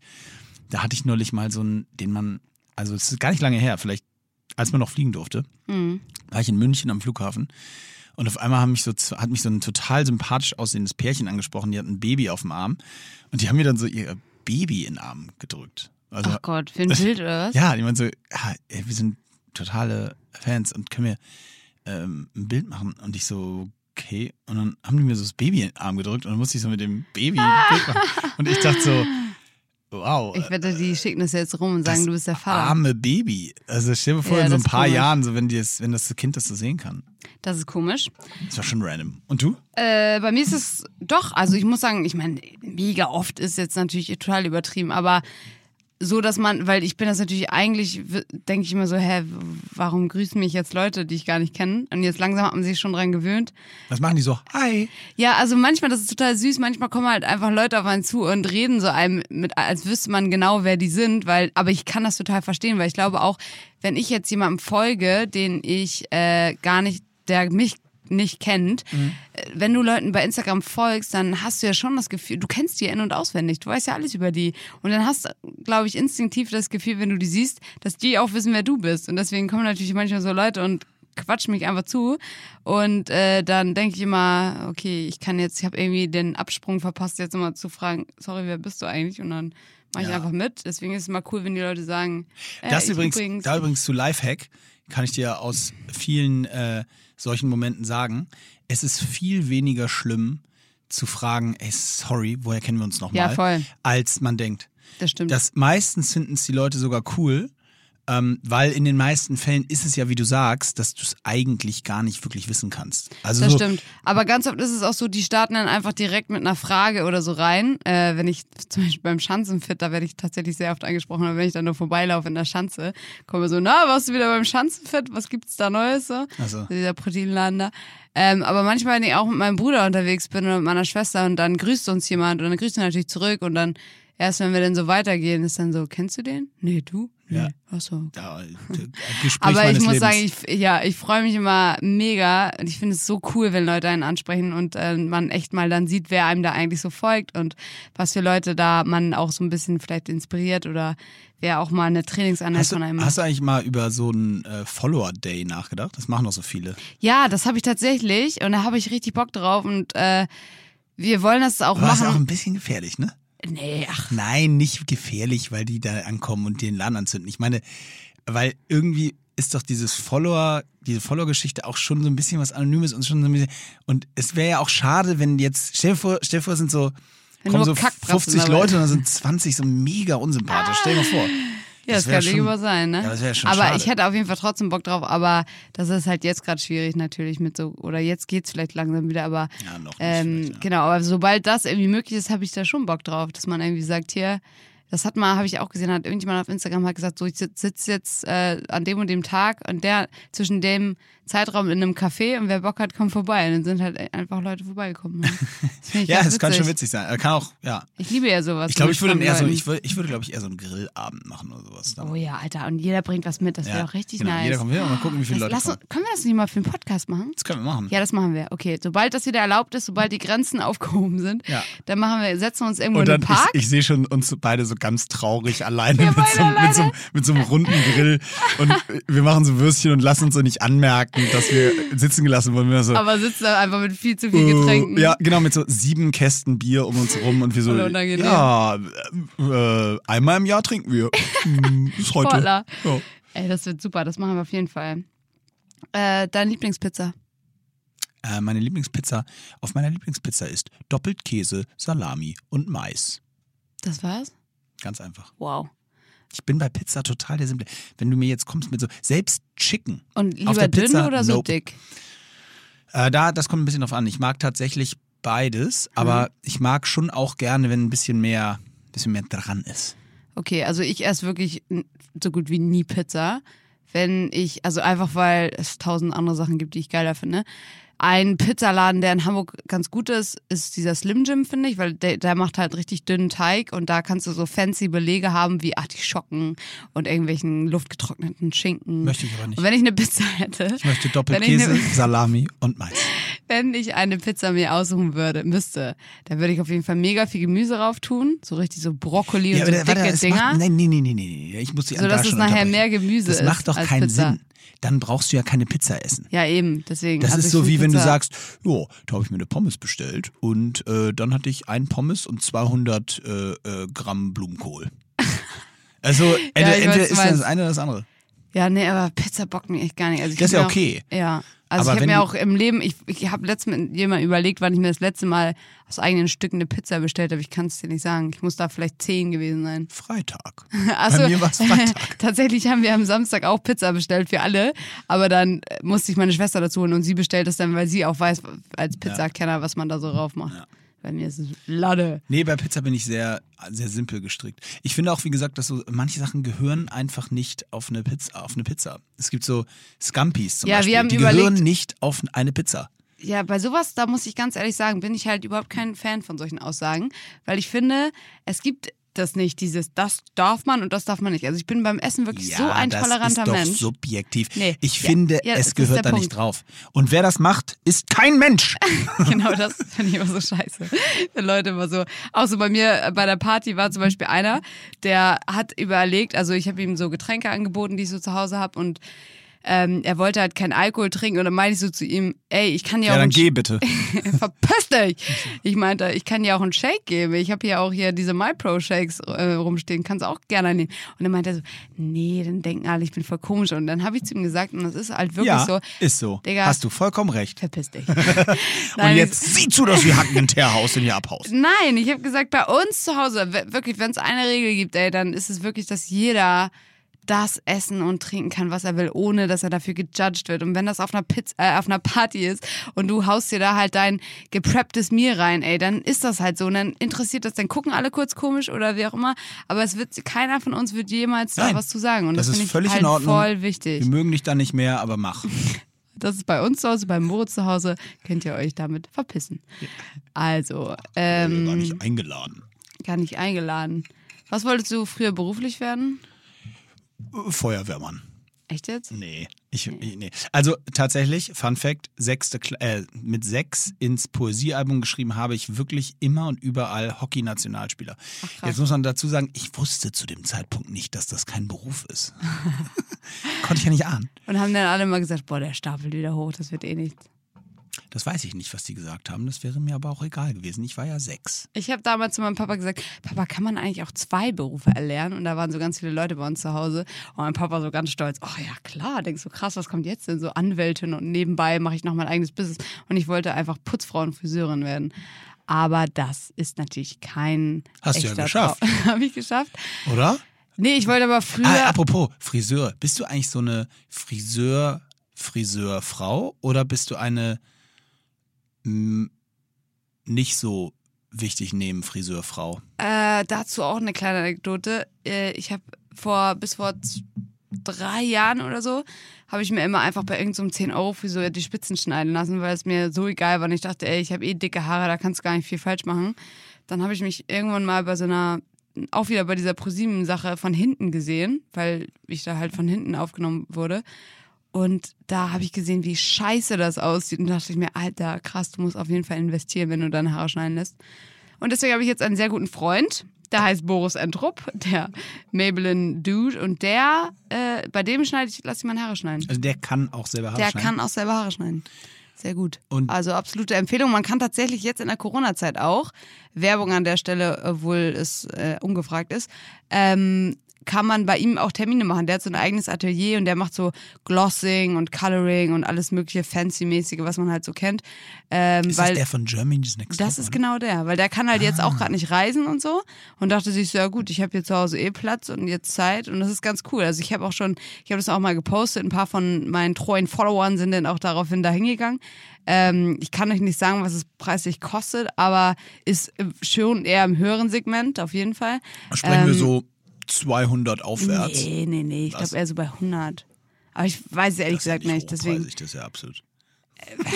Da hatte ich neulich mal so einen, den man, also es ist gar nicht lange her, vielleicht als man noch fliegen durfte, Mhm. war ich in München am Flughafen und auf einmal haben mich so, hat mich so ein total sympathisch aussehendes Pärchen angesprochen, die hatten ein Baby auf dem Arm und die haben mir dann so ihr Baby in den Arm gedrückt. Also, Ach Gott, für ein Bild oder was? ja, die meinen so, ja, ey, wir sind totale Fans und können wir ähm, ein Bild machen und ich so, okay. Und dann haben die mir so das Baby in den Arm gedrückt und dann musste ich so mit dem Baby ein Bild machen. Und ich dachte so, wow. Ich wette, die schicken das jetzt rum und sagen, das du bist der Vater. Arme Baby. Also stell dir vor, Ja, in so das ein paar komisch. Jahren, so wenn, es, wenn das Kind das so sehen kann. Das ist komisch. Das war schon random. Und du? Äh, bei mir ist es doch, also ich muss sagen, ich meine, mega oft ist jetzt natürlich total übertrieben, aber so, dass man, weil ich bin das natürlich eigentlich, denke ich immer so, hä, warum grüßen mich jetzt Leute, die ich gar nicht kenne? Und jetzt langsam hat man sich schon dran gewöhnt. Was machen die so? Hi. Ja, also manchmal, das ist total süß, manchmal kommen halt einfach Leute auf einen zu und reden so einem mit, als wüsste man genau, wer die sind, weil, aber ich kann das total verstehen, weil ich glaube auch, wenn ich jetzt jemandem folge, den ich äh, gar nicht, der mich nicht kennt, äh, wenn du Leuten bei Instagram folgst, dann hast du ja schon das Gefühl, du kennst die in- und auswendig, du weißt ja alles über die. Und dann hast, glaube ich, instinktiv das Gefühl, wenn du die siehst, dass die auch wissen, wer du bist. Und deswegen kommen natürlich manchmal so Leute und quatschen mich einfach zu. Und äh, dann denke ich immer, okay, ich kann jetzt, ich habe irgendwie den Absprung verpasst, jetzt immer zu fragen, sorry, wer bist du eigentlich? Und dann mache ich Ja. einfach mit. Deswegen ist es mal cool, wenn die Leute sagen, äh, Das ich übrigens, da übrigens zu Lifehack kann ich dir aus vielen äh, solchen Momenten sagen, es ist viel weniger schlimm zu fragen, ey, sorry, woher kennen wir uns nochmal? Ja, voll. Als man denkt. das stimmt. Das meistens finden es die Leute sogar cool, ähm, weil in den meisten Fällen ist es ja, wie du sagst, dass du es eigentlich gar nicht wirklich wissen kannst. Also Das so, stimmt. Aber ganz oft ist es auch so, die starten dann einfach direkt mit einer Frage oder so rein. Äh, wenn ich zum Beispiel beim Schanzenfit, da werde ich tatsächlich sehr oft angesprochen, aber wenn ich dann nur vorbeilaufe in der Schanze, komme so, na, warst du wieder beim Schanzenfit? Was gibt's da Neues? So? Also. Dieser Proteinladen da. Ähm, aber manchmal, wenn ich auch mit meinem Bruder unterwegs bin oder mit meiner Schwester und dann grüßt uns jemand und dann grüßt er natürlich zurück und dann erst wenn wir dann so weitergehen, ist dann so, kennst du den? Nee, du? Nee. Ja. Ach so, ja, äh, aber ich muss Lebens. sagen, ich, ja, ich freue mich immer mega und ich finde es so cool, wenn Leute einen ansprechen und äh, man echt mal dann sieht, wer einem da eigentlich so folgt und was für Leute da man auch so ein bisschen vielleicht inspiriert oder wer auch mal eine Trainingseinheit Hast von einem du, macht. hast du eigentlich mal über so einen äh, Follower-Day nachgedacht? Das machen doch so viele. Ja, das habe ich tatsächlich und da habe ich richtig Bock drauf und äh, wir wollen das auch Aber das ist auch machen. ein bisschen gefährlich, ne? Nee, ach, Nein, nicht gefährlich, weil die da ankommen und den Laden anzünden. Ich meine, weil irgendwie ist doch dieses Follower, diese Follower-Geschichte auch schon so ein bisschen was Anonymes und schon so ein bisschen. Und es wäre ja auch schade, wenn jetzt, stell dir vor, stell dir vor, sind so, kommen so Kackbratzen 50 dabei Leute und dann sind 20 so mega unsympathisch. Stell dir mal vor. ja, das, wär kann schon- nicht über sein, ne? Ja, das wäre schon aber schade. ich hätte auf jeden Fall trotzdem Bock drauf, aber das ist halt jetzt gerade schwierig natürlich mit so, oder jetzt geht's vielleicht langsam wieder, aber Ja, noch ähm, ja. genau, aber sobald das irgendwie möglich ist, habe ich da schon Bock drauf, dass man irgendwie sagt, hier, das hat mal, habe ich auch gesehen, hat irgendjemand auf Instagram hat gesagt, so ich sitze sitz jetzt äh, an dem und dem Tag und der zwischen dem Zeitraum in einem Café und wer Bock hat, kommt vorbei. Und dann sind halt einfach Leute vorbeigekommen. Das Ja, das kann schon witzig sein. Kann auch, ja. Ich liebe ja sowas. Ich glaube, ich würde eher so, ich würde, ich würde, glaube ich, eher so einen Grillabend machen oder sowas. Dann. Oh ja, Alter, und jeder bringt was mit, das wäre Ja, auch richtig genau. nice. Jeder kommt her und mal gucken, wie viele das, Leute lass, Können wir das nicht mal für einen Podcast machen? Das können wir machen. Ja, das machen wir. Okay, sobald das wieder erlaubt ist, sobald die Grenzen aufgehoben sind, Ja. dann machen wir, setzen wir uns irgendwo Und in dann, einen Park. ich, ich sehe schon uns beide so ganz traurig alleine mit so, einem- mit, so, alleine. mit so einem runden Grill. Und wir machen so Würstchen und lassen uns so nicht anmerken, dass wir sitzen gelassen wurden. Wir so, aber sitzen einfach mit viel zu viel äh, Getränken. Ja, genau, mit so sieben Kästen Bier um uns rum und wir so, unangenehm. ja, äh, einmal im Jahr trinken wir. Hm, Ist heute. Sportler. Ja. Ey, das wird super, das machen wir auf jeden Fall. Äh, deine Lieblingspizza? Äh, meine Lieblingspizza, auf meiner Lieblingspizza ist doppelt Käse, Salami und Mais. Das war's? Ganz einfach. Wow. Ich bin bei Pizza total der Simple. Wenn du mir jetzt kommst mit so, selbst Chicken. Und Auf lieber der dünn Pizza? oder so Nope. dick? Äh, da, das kommt ein bisschen drauf an. Ich mag tatsächlich beides, aber ich mag schon auch gerne, wenn ein bisschen mehr, bisschen mehr dran ist. Okay, also ich esse wirklich so gut wie nie Pizza. wenn ich, also einfach weil es tausend andere Sachen gibt, die ich geiler finde. Ein Pizzaladen, der in Hamburg ganz gut ist, ist dieser Slim Jim, finde ich, weil der, der macht halt richtig dünnen Teig und da kannst du so fancy Belege haben wie Artischocken und irgendwelchen luftgetrockneten Schinken. Möchte ich aber nicht. Und wenn ich eine Pizza hätte, Ich möchte Doppelkäse, ne- Salami und Mais. Wenn ich eine Pizza mir aussuchen würde, müsste, dann würde ich auf jeden Fall mega viel Gemüse drauf tun, so richtig so Brokkoli und so aber dicke es Dinger. Macht, nein, nee, nee, nee, nee. Ich muss dich So, dass da es nachher mehr Gemüse Das ist macht doch keinen Pizza. Sinn. Dann brauchst du ja keine Pizza essen. Ja, eben, deswegen. Das ist so wie wenn du Pizza- sagst, jo, da habe ich mir eine Pommes bestellt und äh, dann hatte ich einen Pommes und 200 äh, äh, Gramm Blumenkohl. Also entweder, entweder ist das das eine oder das andere. Ja, nee, aber Pizza bockt mir echt gar nicht. Also Das ist ja okay. Auch, ja. Also Aber ich habe mir auch im Leben, ich, ich habe letztens mit jemandem überlegt, wann ich mir das letzte Mal aus eigenen Stücken eine Pizza bestellt habe. Ich kann es dir nicht sagen. Ich muss da vielleicht zehn gewesen sein. Freitag. Achso, Bei mir war es Freitag. tatsächlich haben wir am Samstag auch Pizza bestellt für alle, aber dann äh, musste ich meine Schwester dazu holen und sie bestellt es dann, weil sie auch weiß, als Pizzakenner, was man da so drauf macht. Bei mir ist es Lade. Nee, bei Pizza bin ich sehr, sehr simpel gestrickt. Ich finde auch, wie gesagt, dass so manche Sachen gehören einfach nicht auf eine Pizza. Auf eine Pizza. Es gibt so Scampis zum Ja, wir Beispiel. haben die überlegt- gehören nicht auf eine Pizza. Ja, bei sowas, da muss ich ganz ehrlich sagen, bin ich halt überhaupt kein Fan von solchen Aussagen, weil ich finde, es gibt das nicht, dieses, das darf man und das darf man nicht. Also ich bin beim Essen wirklich so ein das toleranter ist doch Mensch. subjektiv. Nee. Ich Ja, finde, ja, das es gehört da nicht Punkt. drauf. Und wer das macht, ist kein Mensch. genau das finde ich immer so scheiße. Wenn Leute immer so, auch so bei mir äh, bei der Party war zum Beispiel einer, der hat überlegt, also ich habe ihm so Getränke angeboten, die ich so zu Hause habe und ähm, er wollte halt keinen Alkohol trinken und dann meinte ich so zu ihm, ey, ich kann ja, Ja, auch dann einen geh bitte. Verpiss dich! Ich meinte, ich kann dir auch einen Shake geben. Ich habe hier auch hier diese MyPro-Shakes äh, rumstehen, kannst du auch gerne nehmen. Und dann meinte er so, nee, dann denken alle, ich bin voll komisch. Und dann habe ich zu ihm gesagt, und das ist halt wirklich Ja, so, ist so. Digga. Hast du vollkommen recht. verpiss dich. Und Nein, jetzt sieh zu, dass wir hacken in Teerhaus in ihr abhaust. Nein, ich habe gesagt, bei uns zu Hause, wirklich, wenn es eine Regel gibt, ey, dann ist es wirklich, dass jeder das essen und trinken kann, was er will, ohne dass er dafür gejudged wird. Und wenn das auf einer Pizza, äh, auf einer Party ist und du haust dir da halt dein geprepptes Mir rein, ey, dann ist das halt so. Und dann interessiert das, dann gucken alle kurz komisch oder wie auch immer. Aber es wird, keiner von uns wird jemals da Nein, was zu sagen. Und das das, ist finde ich völlig halt in Ordnung. voll wichtig. Wir mögen dich da nicht mehr, aber mach. Das ist bei uns zu Hause, bei Moritz zu Hause, könnt ihr euch damit verpissen. Also, ähm, Gar nicht eingeladen. Gar nicht eingeladen. Was wolltest du früher beruflich werden? Feuerwehrmann. Echt jetzt? Nee. Ich, ich- nee. Also tatsächlich, Fun Fact, sechste, äh, mit sechs ins Poesiealbum geschrieben habe ich wirklich immer und überall Hockey-Nationalspieler. Jetzt muss man dazu sagen, ich wusste zu dem Zeitpunkt nicht, dass das kein Beruf ist. Konnte ich ja nicht ahnen. Und haben dann alle mal gesagt, boah, der stapelt wieder hoch, das wird eh nichts. Das weiß ich nicht, was die gesagt haben. Das wäre mir aber auch egal gewesen. Ich war ja sechs. Ich habe damals zu meinem Papa gesagt, Papa, kann man eigentlich auch zwei Berufe erlernen? Und da waren so ganz viele Leute bei uns zu Hause. Und mein Papa so ganz stolz, oh ja klar, denkst du, krass, was kommt jetzt denn? So Anwältin und nebenbei mache ich noch mein eigenes Business. Und ich wollte einfach Putzfrau und Friseurin werden. Aber das ist natürlich kein Hast du ja geschafft. habe ich geschafft? Oder? Nee, ich wollte aber früher... Ah, apropos Friseur. Bist du eigentlich so eine Friseur, Friseurfrau oder bist du eine nicht so wichtig neben Friseurfrau? Äh, dazu auch eine kleine Anekdote. Äh, ich habe vor bis vor drei Jahren oder so habe ich mir immer einfach bei irgendeinem so 10 Euro Friseur die Spitzen schneiden lassen, weil es mir so egal war. Und ich dachte, ey, ich habe eh dicke Haare, da kannst du gar nicht viel falsch machen. Dann habe ich mich irgendwann mal bei so einer auch wieder bei dieser ProSieben-Sache von hinten gesehen, weil ich da halt von hinten aufgenommen wurde. Und da habe ich gesehen, wie scheiße das aussieht. Und da dachte ich mir, Alter, krass, du musst auf jeden Fall investieren, wenn du deine Haare schneiden lässt. Und deswegen habe ich jetzt einen sehr guten Freund, der heißt Boris Entrup, der Maybelline Dude. Und der, äh, bei dem schneide ich, lasse ich meine Haare schneiden. Also der kann auch selber Haare Der schneiden. kann auch selber Haare schneiden. Sehr gut. Und- also absolute Empfehlung. Man kann tatsächlich jetzt in der Corona-Zeit auch, Werbung an der Stelle, obwohl es äh, ungefragt ist, ähm, kann man bei ihm auch Termine machen. Der hat so ein eigenes Atelier und der macht so Glossing und Coloring und alles mögliche Fancy-mäßige, was man halt so kennt. Ähm, Ist weil das der von Germany's Next das Top, ist oder? genau der, weil der kann halt jetzt auch gerade nicht reisen und so und dachte sich so, ja gut, ich habe hier zu Hause eh Platz und jetzt Zeit und das ist ganz cool. Also ich habe auch schon, ich habe das auch mal gepostet, ein paar von meinen treuen Followern sind dann auch daraufhin da hingegangen. Ähm, ich kann euch nicht sagen, was es preislich kostet, aber ist äh, schon eher im höheren Segment, auf jeden Fall. Sprechen wir Ähm, so 200 aufwärts. Nee, nee, nee, ich glaube eher so bei 100. Aber ich weiß es ehrlich Das gesagt nicht. Deswegen, hochpreisig, Das ist ja absolut.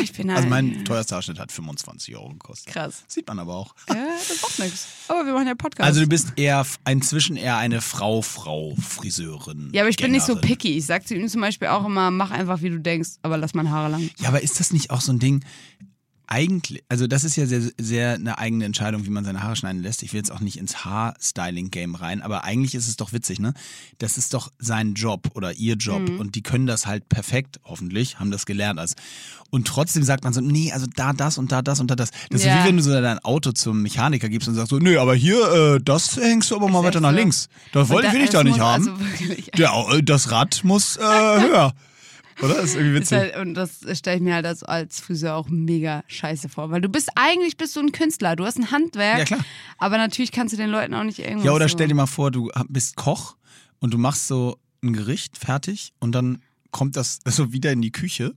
ich bin halt, Also mein teuerster Haarschnitt hat 25 Euro gekostet. Krass. Sieht man aber auch. Ja, das auch nichts. Aber wir machen ja Podcast. Also du bist eher inzwischen eher eine Frau-Frau-Friseurin. ja, aber ich bin nicht so Gängerin. picky. Ich sag zu ihm zum Beispiel auch immer, mach einfach, wie du denkst, aber lass meine Haare lang. Ja, aber ist das nicht auch so ein Ding? Eigentlich, also das ist ja sehr, sehr eine eigene Entscheidung, wie man seine Haare schneiden lässt. Ich will jetzt auch nicht ins Haarstyling-Game rein, aber eigentlich ist es doch witzig, ne? Das ist doch sein Job oder ihr Job Mhm. und die können das halt perfekt, hoffentlich, haben das gelernt. als Und trotzdem sagt man so, nee, also da das und da das und da das. Das ist Ja. wie wenn du so dein Auto zum Mechaniker gibst und sagst so, nee, aber hier, äh, das hängst du aber mal weiter nach links. Das wollte da- ich da nicht haben. Also wirklich. Ja, äh, das Rad muss äh, höher. Oder? Das ist irgendwie Ist witzig. halt, und das stelle ich mir halt als, als Friseur auch mega scheiße vor. Weil du bist eigentlich bist du ein Künstler, du hast ein Handwerk. Ja, klar. Aber natürlich kannst du den Leuten auch nicht irgendwas. Ja, oder so. stell dir mal vor, du bist Koch und du machst so ein Gericht fertig und dann kommt das so wieder in die Küche,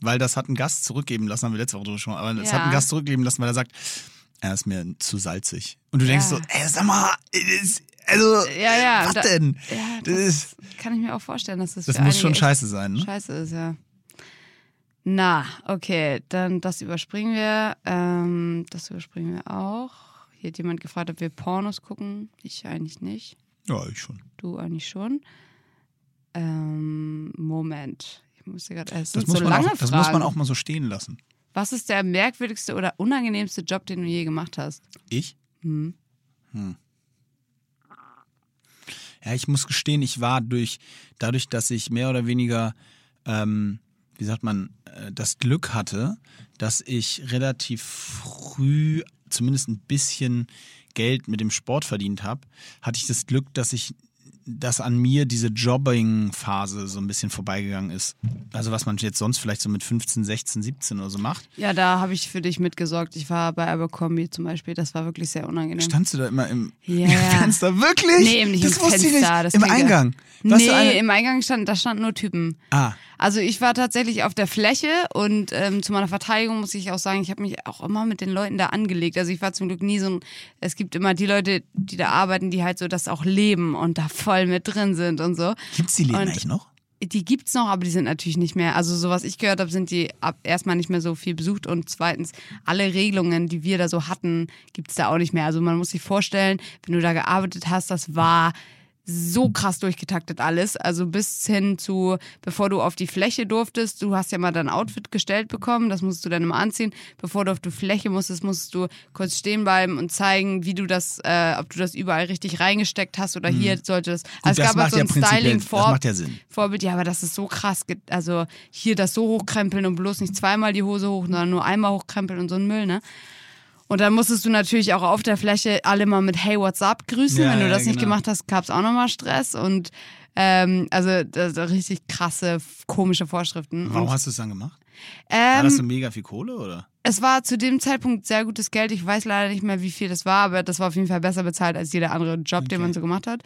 weil das hat ein Gast zurückgeben lassen, haben wir letzte Woche schon, aber das Ja. hat ein Gast zurückgeben lassen, weil er sagt, er ist mir zu salzig. Und du denkst Ja. so, ey, sag mal, das, also, Ja, ja, was da- denn? Ja, das, das, ist, kann ich mir auch vorstellen, dass das das muss schon scheiße sein, ne? Scheiße ist, ja. Na, okay, dann das überspringen wir. Ähm, das überspringen wir auch. Hier hat jemand gefragt, ob wir Pornos gucken. Ich eigentlich nicht. Ja, ich schon. Du eigentlich schon. Ähm, Moment. Ich musste gerade. Es Das muss, so man lange auch, das Fragen. muss man auch mal so stehen lassen. Was ist der merkwürdigste oder unangenehmste Job, den du je gemacht hast? Ich? Hm. Hm. Ja, ich muss gestehen, ich war durch, dadurch, dass ich mehr oder weniger, ähm, wie sagt man, äh, das Glück hatte, dass ich relativ früh zumindest ein bisschen Geld mit dem Sport verdient habe, hatte ich das Glück, dass ich dass an mir diese Jobbing-Phase so ein bisschen vorbeigegangen ist. Also was man jetzt sonst vielleicht so mit 15, 16, 17 oder so macht. Ja, da habe ich für dich mitgesorgt. Ich war bei Abercrombie zum Beispiel. Das war wirklich sehr unangenehm. Standst du da immer im Ja. Fenster? Wirklich? Nee, eben nicht das im Fenster, nicht. Im Eingang. Für nee, im Eingang stand, da standen nur Typen. Ah, Also ich war tatsächlich auf der Fläche und ähm, zu meiner Verteidigung muss ich auch sagen, ich habe mich auch immer mit den Leuten da angelegt. Also ich war zum Glück nie so ein, es gibt immer die Leute, die da arbeiten, die halt so das auch leben und da voll mit drin sind und so. gibt's die Läden Und- eigentlich noch? Die gibt's noch, aber die sind natürlich nicht mehr. Also so was ich gehört habe, sind die ab erstmal nicht mehr so viel besucht und zweitens alle Regelungen, die wir da so hatten, gibt's da auch nicht mehr. Also man muss sich vorstellen, wenn du da gearbeitet hast, das war so krass durchgetaktet alles. Also bis hin zu, bevor du auf die Fläche durftest, du hast ja mal dein Outfit gestellt bekommen, das musst du dann immer anziehen. Bevor du auf die Fläche musstest, musstest du kurz stehen bleiben und zeigen, wie du das, äh, ob du das überall richtig reingesteckt hast oder hier sollte das. Also es gab halt so ja ein prinzipiell- Styling das vor. macht ja. Vorbild, ja, aber das ist so krass. Also hier das so hochkrempeln und bloß nicht zweimal die Hose hoch, sondern nur einmal hochkrempeln und so ein Müll, ne? Und dann musstest du natürlich auch auf der Fläche alle mal mit Hey, what's up grüßen. Ja, Wenn du ja, das nicht genau. gemacht hast, gab es auch nochmal Stress und ähm, also das richtig krasse, komische Vorschriften. Warum und, hast du es dann gemacht? War das so ähm, mega viel Kohle oder? es war zu dem Zeitpunkt sehr gutes Geld. Ich weiß leider nicht mehr, wie viel das war, aber das war auf jeden Fall besser bezahlt als jeder andere Job, den Okay. man so gemacht hat.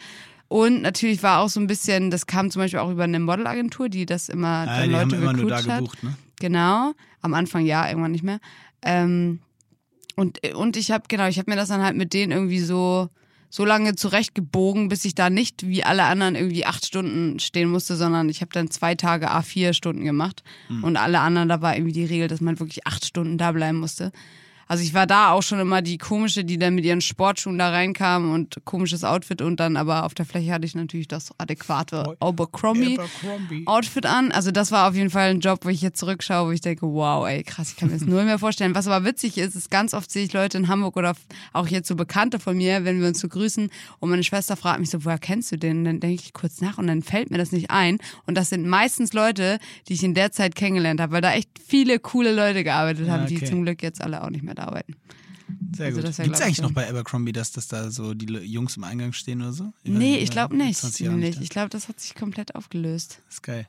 Und natürlich war auch so ein bisschen, das kam zum Beispiel auch über eine Modelagentur, die das immer Ah, dann die Leute haben immer nur da hat. gebucht, ne? Genau, am Anfang ja, irgendwann nicht mehr. Ähm, und, und ich habe genau, ich habe mir das dann halt mit denen irgendwie so so lange zurechtgebogen, bis ich da nicht wie alle anderen irgendwie acht Stunden stehen musste, sondern ich habe dann zwei Tage A4 Stunden gemacht und alle anderen da war irgendwie die Regel, dass man wirklich acht Stunden da bleiben musste. Also ich war da auch schon immer die komische, die dann mit ihren Sportschuhen da reinkam und komisches Outfit und dann aber auf der Fläche hatte ich natürlich das adäquate Abercrombie. Abercrombie. Outfit an. Also das war auf jeden Fall ein Job, wo ich jetzt zurückschaue, wo ich denke, wow, ey, krass, ich kann mir das null mehr vorstellen. Was aber witzig ist, ist ganz oft sehe ich Leute in Hamburg oder auch jetzt so Bekannte von mir, wenn wir uns so grüßen und meine Schwester fragt mich so, woher kennst du den? Und dann denke ich kurz nach und dann fällt mir das nicht ein. Und das sind meistens Leute, die ich in der Zeit kennengelernt habe, weil da echt viele coole Leute gearbeitet haben, die okay. zum Glück jetzt alle auch nicht mehr da arbeiten. Sehr Also gut. das glaub ich, eigentlich noch so. bei Abercrombie, dass, dass da so die Jungs im Eingang stehen oder so? Ich Nee, nicht, ich glaube nicht. 20 Jahre Nämlich. da. Ich glaube, das hat sich komplett aufgelöst. Das ist geil.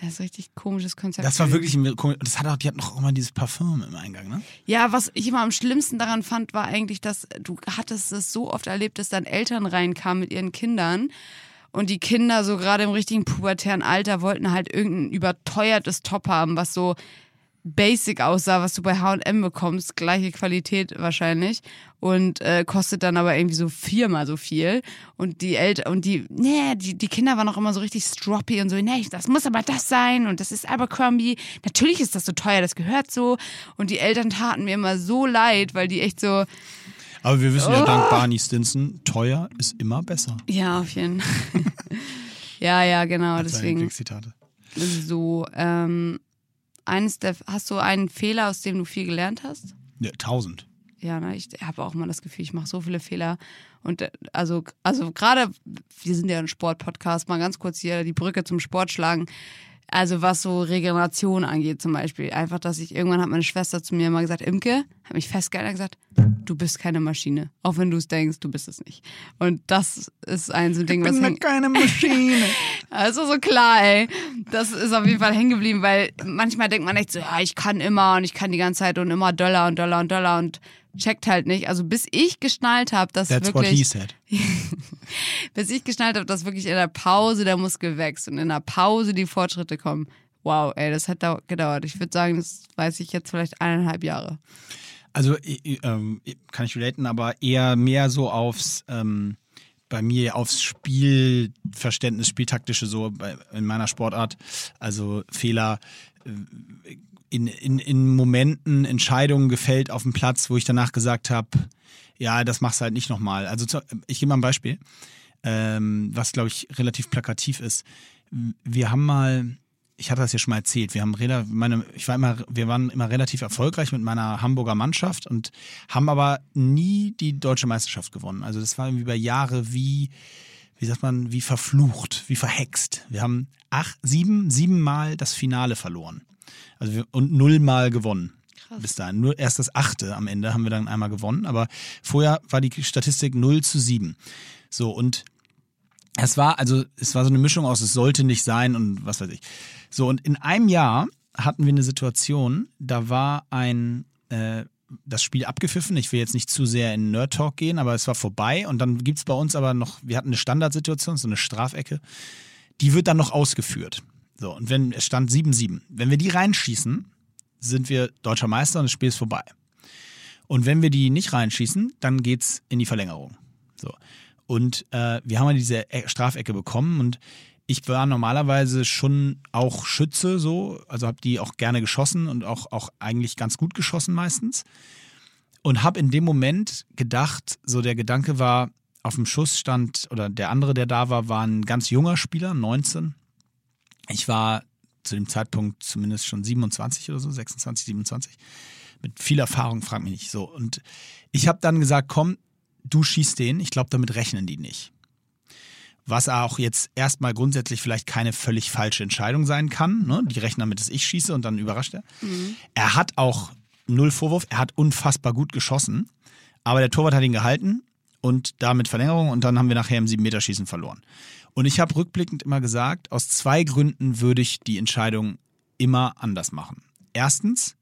Ja, ist ein richtig komisches Konzept. Das war wirklich, ein komisch- das hat auch, die hatten noch immer dieses Parfüm im Eingang, ne? Ja, was ich immer am schlimmsten daran fand, war eigentlich, dass du hattest es so oft erlebt, dass dann Eltern reinkamen mit ihren Kindern und die Kinder so gerade im richtigen pubertären Alter wollten halt irgendein überteuertes Top haben, was so basic aussah, was du bei H&M bekommst, gleiche Qualität wahrscheinlich und äh, kostet dann aber irgendwie so viermal so viel und die Eltern und die nee, die die Kinder waren auch immer so richtig stroppy und so, nee, das muss aber das sein und das ist Abercrombie. Natürlich ist das so teuer, das gehört so und die Eltern taten mir immer so leid, weil die echt so Aber wir wissen ja Oh. dank Barney Stinson, teuer ist immer besser. ja, auf jeden Fall. ja, ja, genau, deswegen so ähm, eines der hast du einen Fehler, aus dem du viel gelernt hast? Ja, tausend. Ja, ne, ich habe auch immer das Gefühl, ich mache so viele Fehler. Und äh, also, also gerade, wir sind ja ein Sportpodcast, mal ganz kurz hier die Brücke zum Sport schlagen. Also was so Regeneration angeht zum Beispiel. Einfach, dass ich, irgendwann hat meine Schwester zu mir mal gesagt, Imke, hat mich festgehalten und gesagt, du bist keine Maschine. Auch wenn du es denkst, du bist es nicht. Und das ist ein so ein Ding, was hängt- keine Maschine. also so klar, ey. Das ist auf jeden Fall hängen geblieben, weil manchmal denkt man echt so, ja, ich kann immer und ich kann die ganze Zeit und immer Dollar und Dollar und Dollar und checkt halt nicht. Also bis ich geschnallt habe, dass That's what he wirklich, said. bis ich geschnallt habe, dass wirklich in der Pause der Muskel wächst und in der Pause die Fortschritte kommen. Wow, ey, das hat dau- gedauert. Ich würde sagen, das weiß ich jetzt vielleicht eineinhalb Jahre. Also i- ähm, kann ich relaten, aber eher mehr so aufs ähm, bei mir aufs Spielverständnis, Spieltaktische so bei, in meiner Sportart. Also Fehler äh, in, in, in Momenten, Entscheidungen gefällt auf dem Platz, wo ich danach gesagt habe, ja, das machst du halt nicht nochmal. Also zu, ich gebe mal ein Beispiel, ähm, was glaube ich relativ plakativ ist. Wir haben mal, ich hatte das ja schon mal erzählt, wir haben meine, ich war immer, wir waren immer relativ erfolgreich mit meiner Hamburger Mannschaft und haben aber nie die deutsche Meisterschaft gewonnen. Also das war irgendwie über Jahre wie, wie sagt man, wie verflucht, wie verhext. Wir haben acht, sieben, sieben Mal das Finale verloren. Also wir, und null Mal gewonnen. Bis dahin. Nur erst das achte am Ende haben wir dann einmal gewonnen, aber vorher war die Statistik 0 zu 7. So, und es war, also, es war so eine Mischung aus, es sollte nicht sein und was weiß ich. So, und in einem Jahr hatten wir eine Situation, da war ein, äh, das Spiel abgepfiffen. Ich will jetzt nicht zu sehr in Nerd Talk gehen, aber es war vorbei. Und dann gibt's bei uns aber noch, wir hatten eine Standardsituation, so eine Strafecke. Die wird dann noch ausgeführt. So, und wenn es stand 7-7. Wenn wir die reinschießen, sind wir deutscher Meister und das Spiel ist vorbei. Und wenn wir die nicht reinschießen, dann geht's in die Verlängerung. So. Und äh, wir haben ja diese E- Strafecke bekommen und ich war normalerweise schon auch Schütze so, also habe die auch gerne geschossen und auch, auch eigentlich ganz gut geschossen meistens. Und habe in dem Moment gedacht, so der Gedanke war, auf dem Schuss stand, oder der andere, der da war, war ein ganz junger Spieler, 19. Ich war zu dem Zeitpunkt zumindest schon 27 oder so, 26, 27. Mit viel Erfahrung, frag mich nicht so. Und ich habe dann gesagt, komm, du schießt den, ich glaube, damit rechnen die nicht. Was auch jetzt erstmal grundsätzlich vielleicht keine völlig falsche Entscheidung sein kann. Ne? Die rechnen damit, dass ich schieße und dann überrascht er. Er hat auch null Vorwurf, er hat unfassbar gut geschossen, aber der Torwart hat ihn gehalten und damit Verlängerung und dann haben wir nachher im 7-Meter-Schießen verloren. Und ich habe rückblickend immer gesagt, aus zwei Gründen würde ich die Entscheidung immer anders machen. Erstens,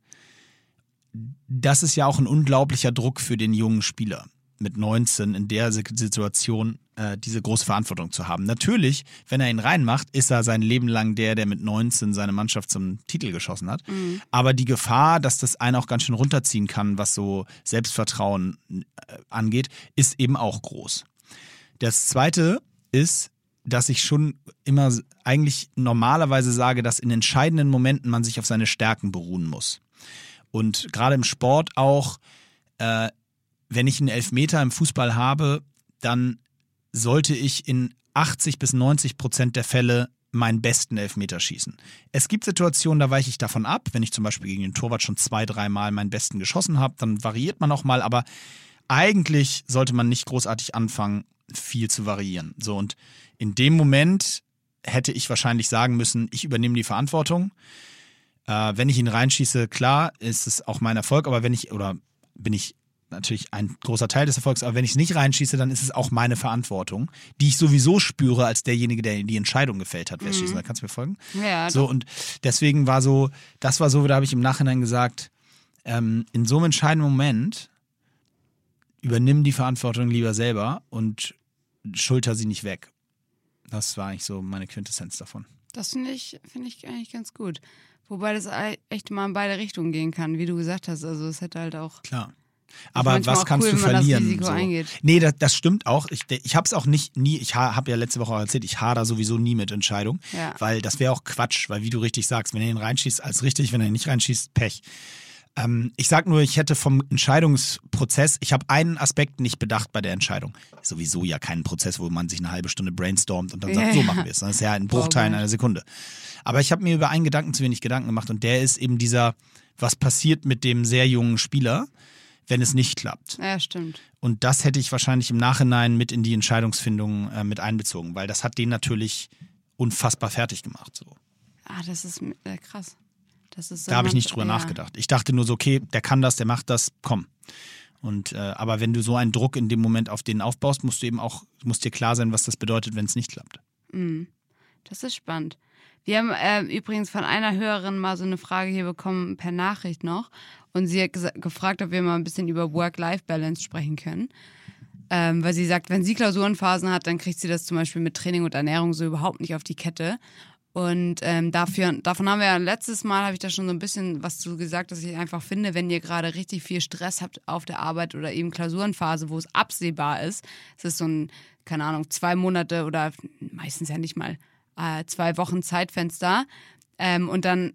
das ist ja auch ein unglaublicher Druck für den jungen Spieler mit 19 in der Situation äh, diese große Verantwortung zu haben. Natürlich, wenn er ihn reinmacht, ist er sein Leben lang der, der mit 19 seine Mannschaft zum Titel geschossen hat. Aber die Gefahr, dass das einen auch ganz schön runterziehen kann, was so Selbstvertrauen äh, angeht, ist eben auch groß. Das zweite ist, dass ich schon immer eigentlich normalerweise sage, dass in entscheidenden Momenten man sich auf seine Stärken beruhen muss. Und gerade im Sport auch, äh, wenn ich einen Elfmeter im Fußball habe, dann sollte ich in 80 bis 90 Prozent der Fälle meinen besten Elfmeter schießen. Es gibt Situationen, da weiche ich davon ab. Wenn ich zum Beispiel gegen den Torwart schon zwei, dreimal meinen besten geschossen habe, dann variiert man auch mal. Aber eigentlich sollte man nicht großartig anfangen, viel zu variieren. So und in dem Moment hätte ich wahrscheinlich sagen müssen, ich übernehme die Verantwortung. Äh, wenn ich ihn reinschieße, klar, ist es auch mein Erfolg, aber wenn ich, oder bin ich natürlich ein großer Teil des Erfolgs, aber wenn ich es nicht reinschieße, dann ist es auch meine Verantwortung, die ich sowieso spüre als derjenige, der die Entscheidung gefällt hat, wer Mhm. schießen. Da kannst du mir folgen? Ja, So, und deswegen war so, das war so, da habe ich im Nachhinein gesagt, ähm, in so einem entscheidenden Moment übernimm die Verantwortung lieber selber und schulter sie nicht weg. Das war eigentlich so meine Quintessenz davon. Das finde ich, finde ich eigentlich ganz gut. Wobei das echt mal in beide Richtungen gehen kann, wie du gesagt hast. Also es hätte halt auch. Klar. Aber was kannst cool, du das verlieren? Risiko so? eingeht. Nee, das, das stimmt auch. Ich, ich habe es auch nicht nie, ich habe ja letzte Woche auch erzählt, ich hader sowieso nie mit Entscheidungen, Ja. weil das wäre auch Quatsch, weil wie du richtig sagst, wenn er ihn reinschießt, als richtig, wenn er ihn nicht reinschießt, Pech. Ähm, ich sag nur, ich hätte vom Entscheidungsprozess, ich habe einen Aspekt nicht bedacht bei der Entscheidung. Sowieso ja keinen Prozess, wo man sich eine halbe Stunde brainstormt und dann Ja, sagt, so ja. machen wir es. Das ist ja ein Bruchteil Vorbei. einer Sekunde. Aber ich habe mir über einen Gedanken zu wenig Gedanken gemacht und der ist eben dieser, was passiert mit dem sehr jungen Spieler, wenn es nicht klappt. Ja, stimmt. Und das hätte ich wahrscheinlich im Nachhinein mit in die Entscheidungsfindung äh, mit einbezogen, weil das hat den natürlich unfassbar fertig gemacht. So. Ah, das ist äh, krass. Da habe ich nicht drüber ja. nachgedacht. Ich dachte nur so, okay, der kann das, der macht das, komm. Und äh, aber wenn du so einen Druck in dem Moment auf den aufbaust, musst du eben auch, muss dir klar sein, was das bedeutet, wenn es nicht klappt. Mhm. Das ist spannend. Wir haben äh, übrigens von einer Hörerin mal so eine Frage hier bekommen per Nachricht noch. Und sie hat gefragt, ob wir mal ein bisschen über Work-Life-Balance sprechen können. Ähm, weil sie sagt, wenn sie Klausurenphasen hat, dann kriegt sie das zum Beispiel mit Training und Ernährung so überhaupt nicht auf die Kette. Und ähm, dafür, davon haben wir ja letztes Mal, habe ich da schon so ein bisschen was zu gesagt, dass ich einfach finde, wenn ihr gerade richtig viel Stress habt auf der Arbeit oder eben Klausurenphase, wo es absehbar ist, es ist so ein, keine Ahnung, zwei Monate oder meistens ja nicht mal äh, zwei Wochen Zeitfenster ähm, und dann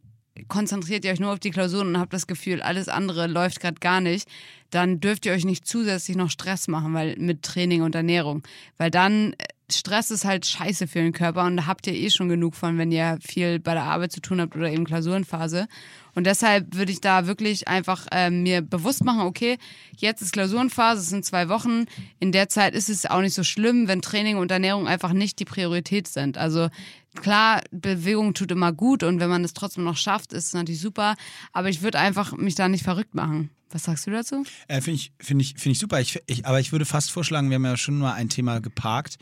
konzentriert ihr euch nur auf die Klausuren und habt das Gefühl, alles andere läuft gerade gar nicht, dann dürft ihr euch nicht zusätzlich noch Stress machen, weil mit Training und Ernährung, weil dann äh, Stress ist halt scheiße für den Körper und da habt ihr eh schon genug von, wenn ihr viel bei der Arbeit zu tun habt oder eben Klausurenphase. Und deshalb würde ich da wirklich einfach ähm, mir bewusst machen, okay, jetzt ist Klausurenphase, es sind zwei Wochen. In der Zeit ist es auch nicht so schlimm, wenn Training und Ernährung einfach nicht die Priorität sind. Also klar, Bewegung tut immer gut und wenn man es trotzdem noch schafft, ist es natürlich super. Aber ich würde einfach mich da nicht verrückt machen. Was sagst du dazu? Äh, Finde ich, find ich, find ich super. Ich, ich, aber ich würde fast vorschlagen, wir haben ja schon mal ein Thema geparkt.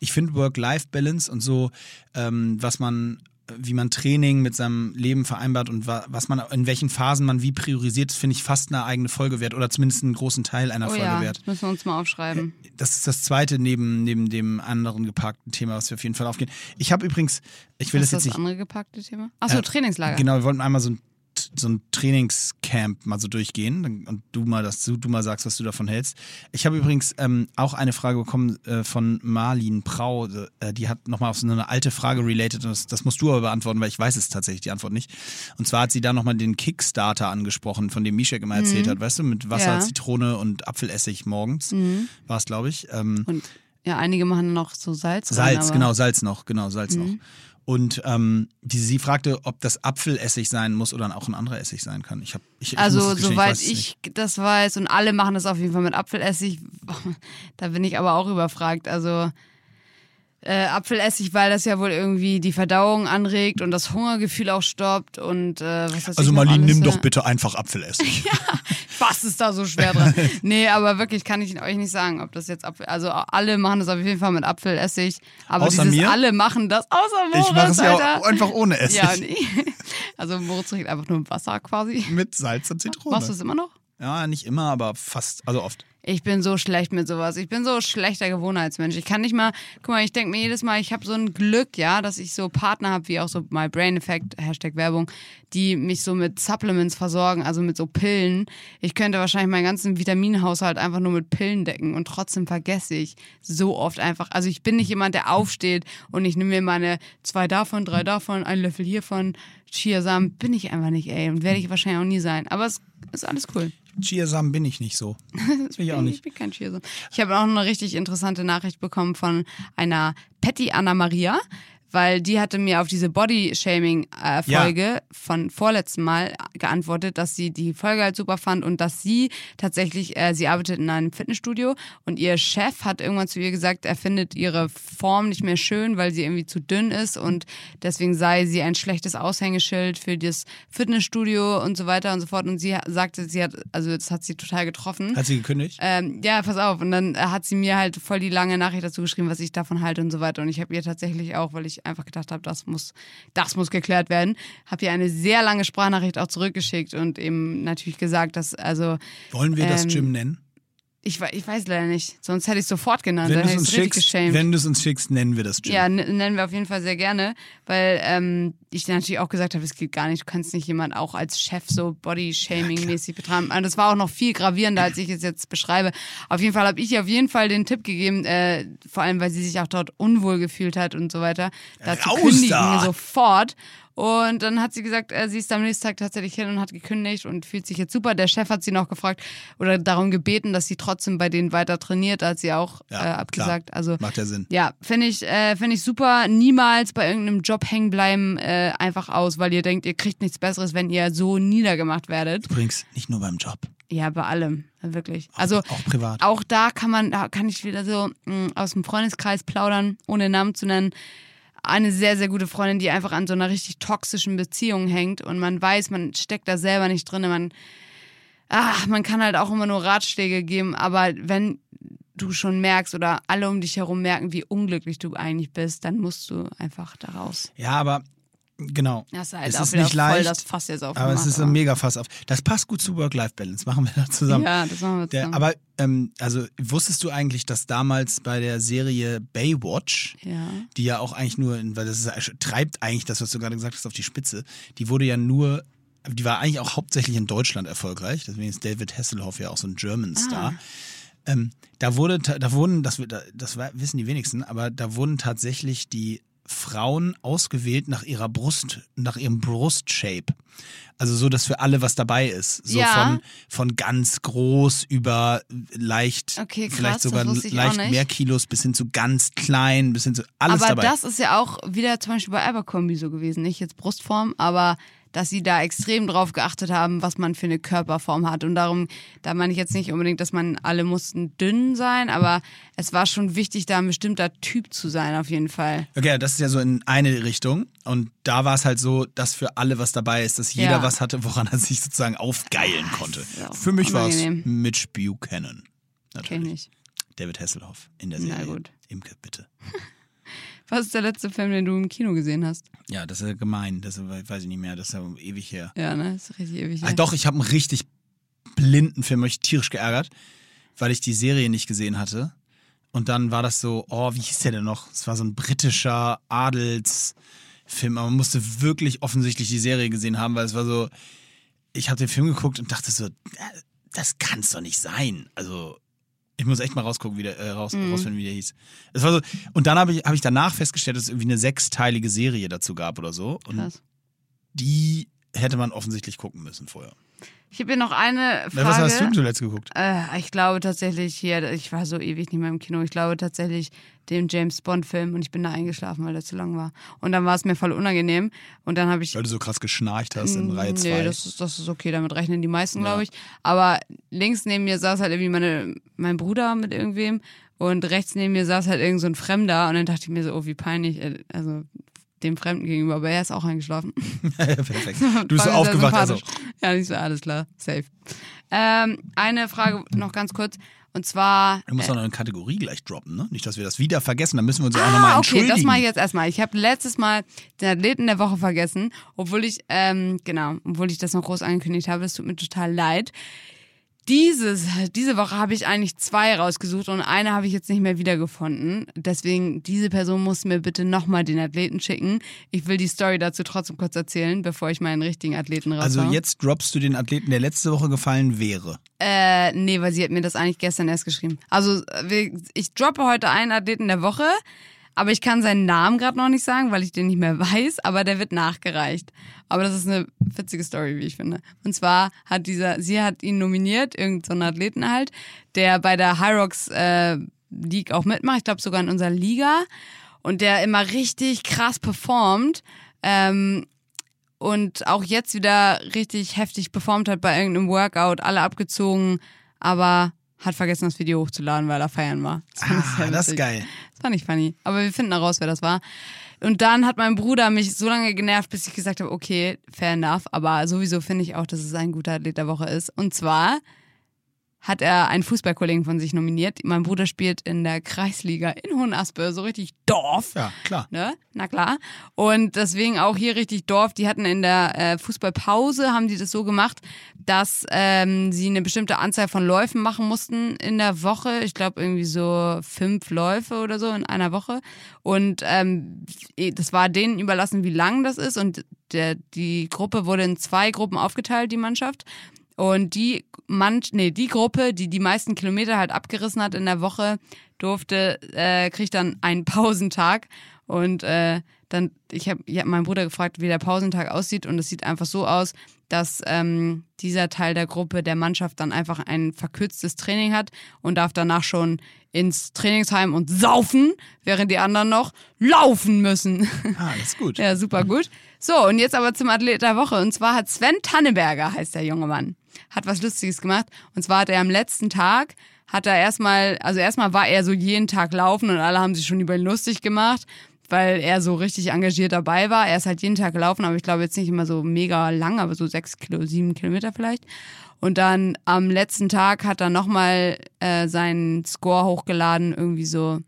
Ich finde Work-Life-Balance und so, ähm, was man, wie man Training mit seinem Leben vereinbart und wa was man, in welchen Phasen man wie priorisiert, finde ich fast eine eigene Folge wert oder zumindest einen großen Teil einer Oh Folge ja, wert. das müssen wir uns mal aufschreiben. Das ist das zweite neben, neben dem anderen geparkten Thema, was wir auf jeden Fall aufgehen. Ich habe übrigens, ich will Was das ist jetzt das nicht. andere gepackte Thema? Achso, Äh, Trainingslager. Genau, wir wollten einmal so ein, so ein Trainingscamp mal so durchgehen und du mal das, du, du mal sagst, was du davon hältst. Ich habe übrigens ähm, auch eine Frage bekommen äh, von Marlin Prau, äh, die hat nochmal auf so eine alte Frage related und das, das musst du aber beantworten, weil ich weiß es tatsächlich die Antwort nicht. Und zwar hat sie da nochmal den Kickstarter angesprochen, von dem Mishek immer erzählt hat, weißt du, mit Wasser, Ja. Zitrone und Apfelessig morgens, war es, glaube ich. Ähm, Und ja, einige machen noch so Salz. rein, Salz, Mhm. genau, Salz noch, genau, Salz noch. Und ähm, die, sie fragte, ob das Apfelessig sein muss oder auch ein anderer Essig sein kann. Ich hab, ich, ich Also, soweit es ich, das weiß, und alle machen das auf jeden Fall mit Apfelessig, da bin ich aber auch überfragt. Also, äh, Apfelessig, weil das ja wohl irgendwie die Verdauung anregt und das Hungergefühl auch stoppt und äh, was weiß Also Marlene, nimm äh, doch bitte einfach Apfelessig. Was ist da so schwer dran? nee, aber wirklich kann ich euch nicht sagen, ob das jetzt Apfel. Also alle machen das auf jeden Fall mit Apfelessig. Aber Außer dieses mir? alle machen das, außer Moritz, ich mache es ja einfach ohne Essig. Ja, nee. Also Moritz trinkt einfach nur Wasser quasi. Mit Salz und Zitrone. Machst du es immer noch? ja, nicht immer, aber fast, also oft. Ich bin so schlecht mit sowas. Ich bin so schlechter Gewohnheitsmensch. Ich kann nicht mal, guck mal, ich denke mir jedes Mal, ich habe so ein Glück, ja, dass ich so Partner habe, wie auch so My Brain Effect, Hashtag Werbung, die mich so mit Supplements versorgen, also mit so Pillen. Ich könnte wahrscheinlich meinen ganzen Vitaminhaushalt einfach nur mit Pillen decken und trotzdem vergesse ich so oft einfach. Also ich bin nicht jemand, der aufsteht und ich nehme mir meine zwei davon, drei davon, einen Löffel hiervon, Chiasamen. Bin ich einfach nicht, ey. Und werde ich wahrscheinlich auch nie sein. Aber es ist alles cool. Chiasamen bin ich nicht so. Das will ich auch Ich nicht. bin kein Chiasamen. Ich habe auch eine richtig interessante Nachricht bekommen von einer Patty Anna Maria, weil die hatte mir auf diese Body-Shaming-Folge von vorletztem Mal geantwortet, dass sie die Folge halt super fand und dass sie tatsächlich, äh, sie arbeitet in einem Fitnessstudio und ihr Chef hat irgendwann zu ihr gesagt, er findet ihre Form nicht mehr schön, weil sie irgendwie zu dünn ist und deswegen sei sie ein schlechtes Aushängeschild für das Fitnessstudio und so weiter und so fort. Und sie sagte, sie hat, also das hat sie total getroffen. Hat sie gekündigt? Ähm, ja, pass auf. Und dann hat sie mir halt voll die lange Nachricht dazu geschrieben, was ich davon halte und so weiter. Und ich habe ihr tatsächlich auch, weil ich einfach gedacht habe, das muss, das muss geklärt werden, habe ihr eine sehr lange Sprachnachricht auch zurückgeschickt und eben natürlich gesagt, dass, also, Wollen wir das ähm, Gym nennen? Ich, ich weiß leider nicht. Sonst hätte ich sofort genannt. Wenn du es uns schickst, wenn es uns schickst, nennen wir das Gym. Ja, nennen wir auf jeden Fall sehr gerne, weil ähm, ich natürlich auch gesagt habe, es geht gar nicht, du kannst nicht jemand auch als Chef so Body-Shaming-mäßig betreiben. Und das war auch noch viel gravierender, als ich es jetzt beschreibe. Auf jeden Fall habe ich ihr auf jeden Fall den Tipp gegeben, äh, vor allem, weil sie sich auch dort unwohl gefühlt hat und so weiter, da zu Raus kündigen da! sofort. Und dann hat sie gesagt, äh, sie ist am nächsten Tag tatsächlich hin und hat gekündigt und fühlt sich jetzt super. Der Chef hat sie noch gefragt oder darum gebeten, dass sie trotzdem bei denen weiter trainiert. Da hat sie auch Ja, äh, klar. abgesagt. Also Macht ja Sinn. ja, finde ich, äh, find ich super. Niemals bei irgendeinem Job hängen bleiben, äh, einfach aus, weil ihr denkt, ihr kriegt nichts Besseres, wenn ihr so niedergemacht werdet. Übrigens, nicht nur beim Job. Ja, bei allem, wirklich. Also auch privat. Auch da kann man, da kann ich wieder so mh, aus dem Freundeskreis plaudern, ohne Namen zu nennen. Eine sehr, sehr gute Freundin, die einfach an so einer richtig toxischen Beziehung hängt und man weiß, man steckt da selber nicht drin. Man, ach, man kann halt auch immer nur Ratschläge geben, aber wenn du schon merkst oder alle um dich herum merken, wie unglücklich du eigentlich bist, dann musst du einfach da raus. Ja, aber genau. Das ist halt es auch ist nicht voll leicht, das Fass jetzt aber aufgemacht. es ist ein mega Fass auf. Das passt gut zu Work-Life-Balance. Machen wir da zusammen. Ja, das machen wir Der, zusammen. aber ähm, also wusstest du eigentlich, dass damals bei der Serie Baywatch, ja. die ja auch eigentlich nur, in, weil das ist, treibt eigentlich das, was du gerade gesagt hast, auf die Spitze, die wurde ja nur, die war eigentlich auch hauptsächlich in Deutschland erfolgreich. Deswegen ist David Hasselhoff ja auch so ein German Star. Ähm, da wurde, da wurden, das, das wissen die wenigsten, aber da wurden tatsächlich die Frauen ausgewählt nach ihrer Brust, nach ihrem Brustshape. Also so, dass für alle was dabei ist. So Ja. von, von ganz groß über leicht, Okay, krass, vielleicht sogar leicht mehr Kilos bis hin zu ganz klein, bis hin zu alles aber dabei. das ist ja auch wieder zum Beispiel bei Abercrombie so gewesen. Nicht jetzt Brustform, aber dass sie da extrem drauf geachtet haben, was man für eine Körperform hat. Und darum, da meine ich jetzt nicht unbedingt, dass man alle mussten dünn sein, aber es war schon wichtig, da ein bestimmter Typ zu sein, auf jeden Fall. Okay, das ist ja so in eine Richtung. Und da war es halt so, dass für alle was dabei ist, dass jeder Ja. was hatte, woran er sich sozusagen aufgeilen konnte. Für mich war es. Mitch Buchanan. Kenn ich Natürlich. David Hasselhoff in der Na Serie. gut. Imke, bitte. Was ist der letzte Film, den du im Kino gesehen hast? Ja, das ist ja gemein. Das ist, weiß ich nicht mehr. Das ist ja ewig her. Ja, ne? Das ist richtig ewig. Ah, her. doch, ich habe einen richtig blinden Film, hab ich tierisch geärgert, weil ich die Serie nicht gesehen hatte. Und dann war das so, oh, wie hieß der denn noch? Es war so ein britischer Adelsfilm, aber man musste wirklich offensichtlich die Serie gesehen haben, weil es war so, ich habe den Film geguckt und dachte so, äh, das kann's doch nicht sein. Also, ich muss echt mal rausgucken, wie der, äh, raus, Mhm. rausfinden, wie der hieß. Es war so, und dann habe ich, hab ich danach festgestellt, dass es irgendwie eine sechsteilige Serie dazu gab oder so. Und Krass. die hätte man offensichtlich gucken müssen vorher. Ich habe hier noch eine Frage. Na, was hast du zuletzt geguckt? Äh, ich glaube tatsächlich hier, ich war so ewig nicht mehr im Kino, ich glaube tatsächlich dem James Bond-Film und ich bin da eingeschlafen, weil der zu lang war. Und dann war es mir voll unangenehm und dann habe ich. Weil du so krass geschnarcht hast in Reihe 2. Nee, das ist, das ist okay, damit rechnen die meisten, glaube ich. Aber links neben mir saß halt irgendwie meine, mein Bruder mit irgendwem und rechts neben mir saß halt irgend so ein Fremder und dann dachte ich mir so, oh, wie peinlich, äh, also dem Fremden gegenüber, aber er ist auch eingeschlafen. Perfekt. Du bist so aufgewacht, also. Ja, nicht so, alles klar, safe. Ähm, eine Frage noch ganz kurz. Und zwar. Du musst auch noch eine Kategorie gleich droppen, ne? Nicht, dass wir das wieder vergessen, dann müssen wir uns ja auch Ah, nochmal okay, entschuldigen. das mache ich jetzt erstmal. Ich habe letztes Mal den Athleten der Woche vergessen, obwohl ich, ähm, genau, obwohl ich das noch groß angekündigt habe. Es tut mir total leid. Dieses, diese Woche habe ich eigentlich zwei rausgesucht und eine habe ich jetzt nicht mehr wiedergefunden. Deswegen, diese Person muss mir bitte nochmal den Athleten schicken. Ich will die Story dazu trotzdem kurz erzählen, bevor ich meinen richtigen Athleten raushaue. Also jetzt droppst du den Athleten, der letzte Woche gefallen wäre. Äh, nee, weil sie hat mir das eigentlich gestern erst geschrieben. Also wir- ich droppe heute einen Athleten der Woche, aber ich kann seinen Namen gerade noch nicht sagen, weil ich den nicht mehr weiß, aber der wird nachgereicht. Aber das ist eine witzige Story, wie ich finde. Und zwar hat dieser, sie hat ihn nominiert, irgendeinen so Athleten halt, der bei der Hyrox äh, League auch mitmacht, ich glaube sogar in unserer Liga und der immer richtig krass performt. Ähm, und auch jetzt wieder richtig heftig performt hat bei irgendeinem Workout, alle abgezogen, aber hat vergessen, das Video hochzuladen, weil er feiern war. Das Ah, das ist geil. Das fand ich funny. Aber wir finden heraus, wer das war. Und dann hat mein Bruder mich so lange genervt, bis ich gesagt habe, okay, fair enough. Aber sowieso finde ich auch, dass es ein guter Athlet der Woche ist. Und zwar hat er einen Fußballkollegen von sich nominiert. Mein Bruder spielt in der Kreisliga in Hohenaspe, so richtig Dorf. Ja, klar. Ne? Na klar. Und deswegen auch hier richtig Dorf. Die hatten in der äh, Fußballpause, haben die das so gemacht, dass ähm, sie eine bestimmte Anzahl von Läufen machen mussten in der Woche. Ich glaube irgendwie so fünf Läufe oder so in einer Woche. Und ähm, das war denen überlassen, wie lang das ist. Und der, die Gruppe wurde in zwei Gruppen aufgeteilt, die Mannschaft. Und die Mann, nee, die Gruppe, die die meisten Kilometer halt abgerissen hat in der Woche, durfte, äh, kriegt dann einen Pausentag. Und äh, dann, ich habe ich hab meinen Bruder gefragt, wie der Pausentag aussieht. Und es sieht einfach so aus, dass ähm, dieser Teil der Gruppe der Mannschaft dann einfach ein verkürztes Training hat und darf danach schon ins Trainingsheim und saufen, während die anderen noch laufen müssen. Ah, das ist gut. ja, super gut. So, und jetzt aber zum Athlet der Woche. Und zwar hat Sven Tanneberger, heißt der junge Mann, hat was Lustiges gemacht. Und zwar hat er am letzten Tag, hat er erstmal, also erstmal war er so jeden Tag laufen und alle haben sich schon über ihn lustig gemacht weil er so richtig engagiert dabei war. Er ist halt jeden Tag gelaufen, aber ich glaube jetzt nicht immer so mega lang, aber so sechs Kilo, sieben Kilometer vielleicht. Und dann am letzten Tag hat er nochmal äh, seinen Score hochgeladen, irgendwie so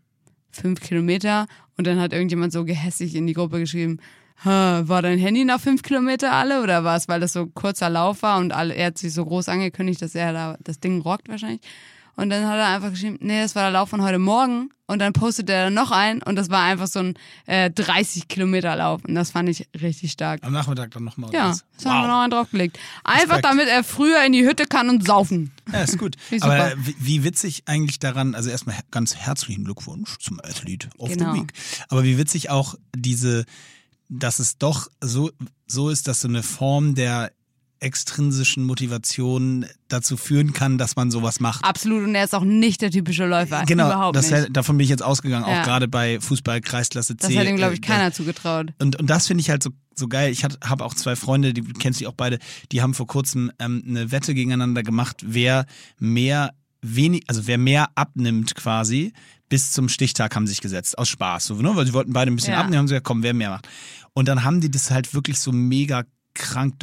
fünf Kilometer. Und dann hat irgendjemand so gehässig in die Gruppe geschrieben, war dein Handy nach fünf Kilometer alle oder was? Weil das so kurzer Lauf war und alle, er hat sich so groß angekündigt, dass er da das Ding rockt wahrscheinlich. Und dann hat er einfach geschrieben, nee, das war der Lauf von heute Morgen. Und dann postet er noch ein und das war einfach so ein äh, 30 Kilometer Lauf. Und das fand ich richtig stark. Am Nachmittag dann nochmal. Ja, das haben wir noch einen draufgelegt. Einfach Respekt. damit er früher in die Hütte kann und saufen. Ja, ist gut. Aber wie, wie, witzig eigentlich daran, also erstmal ganz herzlichen Glückwunsch zum Athlete of genau. the Week. Aber wie witzig auch diese, dass es doch so, so ist, dass so eine Form der extrinsischen Motivation dazu führen kann, dass man sowas macht. Absolut, und er ist auch nicht der typische Läufer. Genau, Überhaupt das nicht. davon bin ich jetzt ausgegangen, ja. auch gerade bei Fußball Kreisklasse C. Das hat ihm, glaube ich, äh, keiner zugetraut. Und, und das finde ich halt so, so geil. Ich habe auch zwei Freunde, die kennst du auch beide, die haben vor kurzem ähm, eine Wette gegeneinander gemacht, wer mehr wenig, also wer mehr abnimmt quasi, bis zum Stichtag haben sich gesetzt, aus Spaß. So, ne? Weil sie wollten beide ein bisschen ja. abnehmen, haben sie gesagt, komm, wer mehr macht. Und dann haben die das halt wirklich so mega krank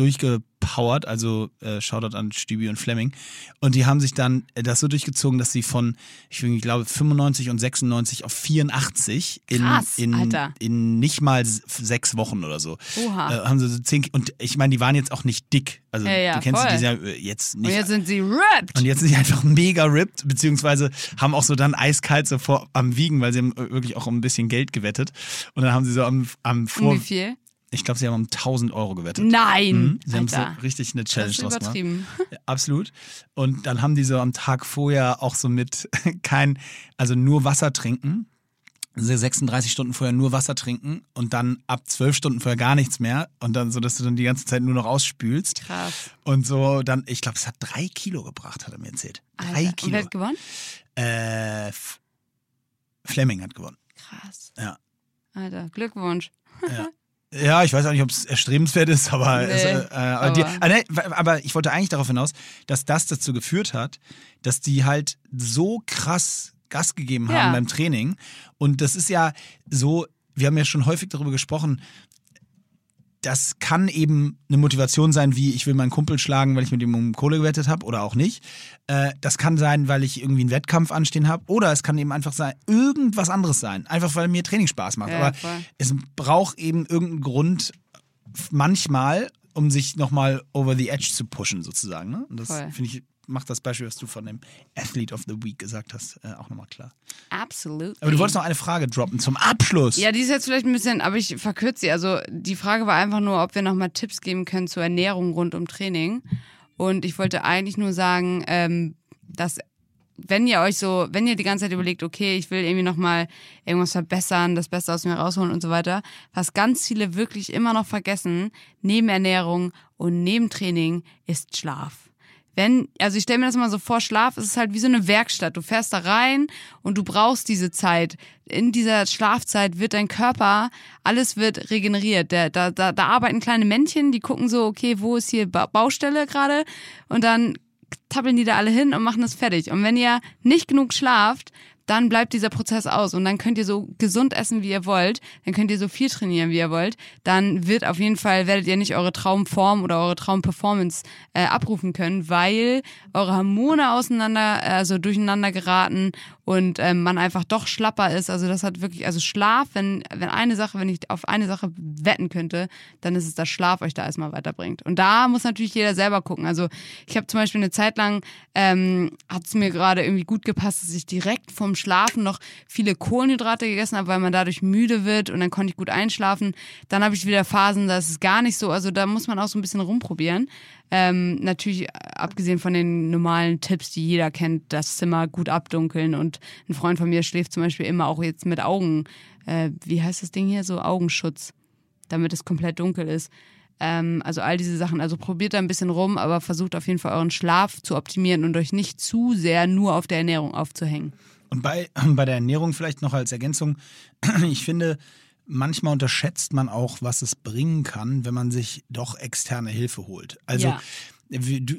durchgepowert, also äh, Shoutout an Stübi und Fleming. Und die haben sich dann das so durchgezogen, dass sie von, ich glaube, 95 und 96 auf 84 in, Krass, in, in nicht mal sechs Wochen oder so. Oha. Äh, haben sie so zehn, und ich meine, die waren jetzt auch nicht dick. Also ja, ja, du kennst voll. die, ja äh, jetzt nicht. Und jetzt sind sie ripped. Und jetzt sind sie einfach mega ripped, beziehungsweise haben auch so dann eiskalt so vor, am Wiegen, weil sie haben wirklich auch um ein bisschen Geld gewettet. Und dann haben sie so am, am Vor... Um wie viel? Ich glaube, sie haben um 1000 Euro gewettet. Nein! Mhm. Sie haben so richtig eine Challenge das ist draus gemacht. übertrieben. Absolut. Und dann haben die so am Tag vorher auch so mit kein, also nur Wasser trinken. 36 Stunden vorher nur Wasser trinken und dann ab 12 Stunden vorher gar nichts mehr und dann so, dass du dann die ganze Zeit nur noch ausspülst. Krass. Und so dann, ich glaube, es hat drei Kilo gebracht, hat er mir erzählt. Drei Alter. Kilo. Und wer hat gewonnen? Äh, Fleming hat gewonnen. Krass. Ja. Alter, Glückwunsch. Ja. Ja, ich weiß auch nicht, ob es erstrebenswert ist, aber, Nee, es, äh, aber, aber- die, ah, nee, aber ich wollte eigentlich darauf hinaus, dass das dazu geführt hat, dass die halt so krass Gas gegeben haben Ja. beim Training. Und das ist ja so, wir haben ja schon häufig darüber gesprochen, das kann eben eine Motivation sein, wie ich will meinen Kumpel schlagen, weil ich mit ihm um Kohle gewettet habe oder auch nicht. Äh, das kann sein, weil ich irgendwie einen Wettkampf anstehen habe. Oder es kann eben einfach sein, irgendwas anderes sein. Einfach weil mir Training Spaß macht. Ja, Aber voll. es braucht eben irgendeinen Grund manchmal, um sich nochmal over the edge zu pushen, sozusagen. Ne? Und das finde ich, macht das Beispiel, was du von dem Athlete of the Week gesagt hast, äh, auch nochmal klar. Absolut. Aber du wolltest noch eine Frage droppen zum Abschluss. Ja, die ist jetzt vielleicht ein bisschen, aber ich verkürze sie. Also die Frage war einfach nur, ob wir nochmal Tipps geben können zur Ernährung rund um Training. Und ich wollte eigentlich nur sagen, ähm, dass wenn ihr euch so, wenn ihr die ganze Zeit überlegt, okay, ich will irgendwie nochmal irgendwas verbessern, das Beste aus mir rausholen und so weiter, was ganz viele wirklich immer noch vergessen, neben Ernährung und neben Training ist Schlaf wenn, also ich stelle mir das mal so vor, Schlaf ist halt wie so eine Werkstatt. Du fährst da rein und du brauchst diese Zeit. In dieser Schlafzeit wird dein Körper, alles wird regeneriert. Da, da, da, da arbeiten kleine Männchen, die gucken so, okay, wo ist hier ba Baustelle gerade? Und dann tappeln die da alle hin und machen das fertig. Und wenn ihr nicht genug schlaft, dann bleibt dieser Prozess aus und dann könnt ihr so gesund essen, wie ihr wollt, dann könnt ihr so viel trainieren, wie ihr wollt, dann wird auf jeden Fall, werdet ihr nicht eure Traumform oder eure Traumperformance äh, abrufen können, weil eure Hormone auseinander, also durcheinander geraten und ähm, man einfach doch schlapper ist. Also das hat wirklich, also Schlaf, wenn, wenn eine Sache, wenn ich auf eine Sache wetten könnte, dann ist es, dass Schlaf euch da erstmal weiterbringt. Und da muss natürlich jeder selber gucken. Also ich habe zum Beispiel eine Zeit lang, ähm, hat es mir gerade irgendwie gut gepasst, dass ich direkt vom Schlafen noch viele Kohlenhydrate gegessen habe, weil man dadurch müde wird und dann konnte ich gut einschlafen. Dann habe ich wieder Phasen, da ist es gar nicht so. Also da muss man auch so ein bisschen rumprobieren. Ähm, natürlich, abgesehen von den normalen Tipps, die jeder kennt, das Zimmer gut abdunkeln. Und ein Freund von mir schläft zum Beispiel immer auch jetzt mit Augen, äh, wie heißt das Ding hier? So Augenschutz, damit es komplett dunkel ist. Ähm, also all diese Sachen. Also probiert da ein bisschen rum, aber versucht auf jeden Fall euren Schlaf zu optimieren und euch nicht zu sehr nur auf der Ernährung aufzuhängen. Und bei, bei der Ernährung vielleicht noch als Ergänzung, ich finde, manchmal unterschätzt man auch, was es bringen kann, wenn man sich doch externe Hilfe holt. Also Ja. Du,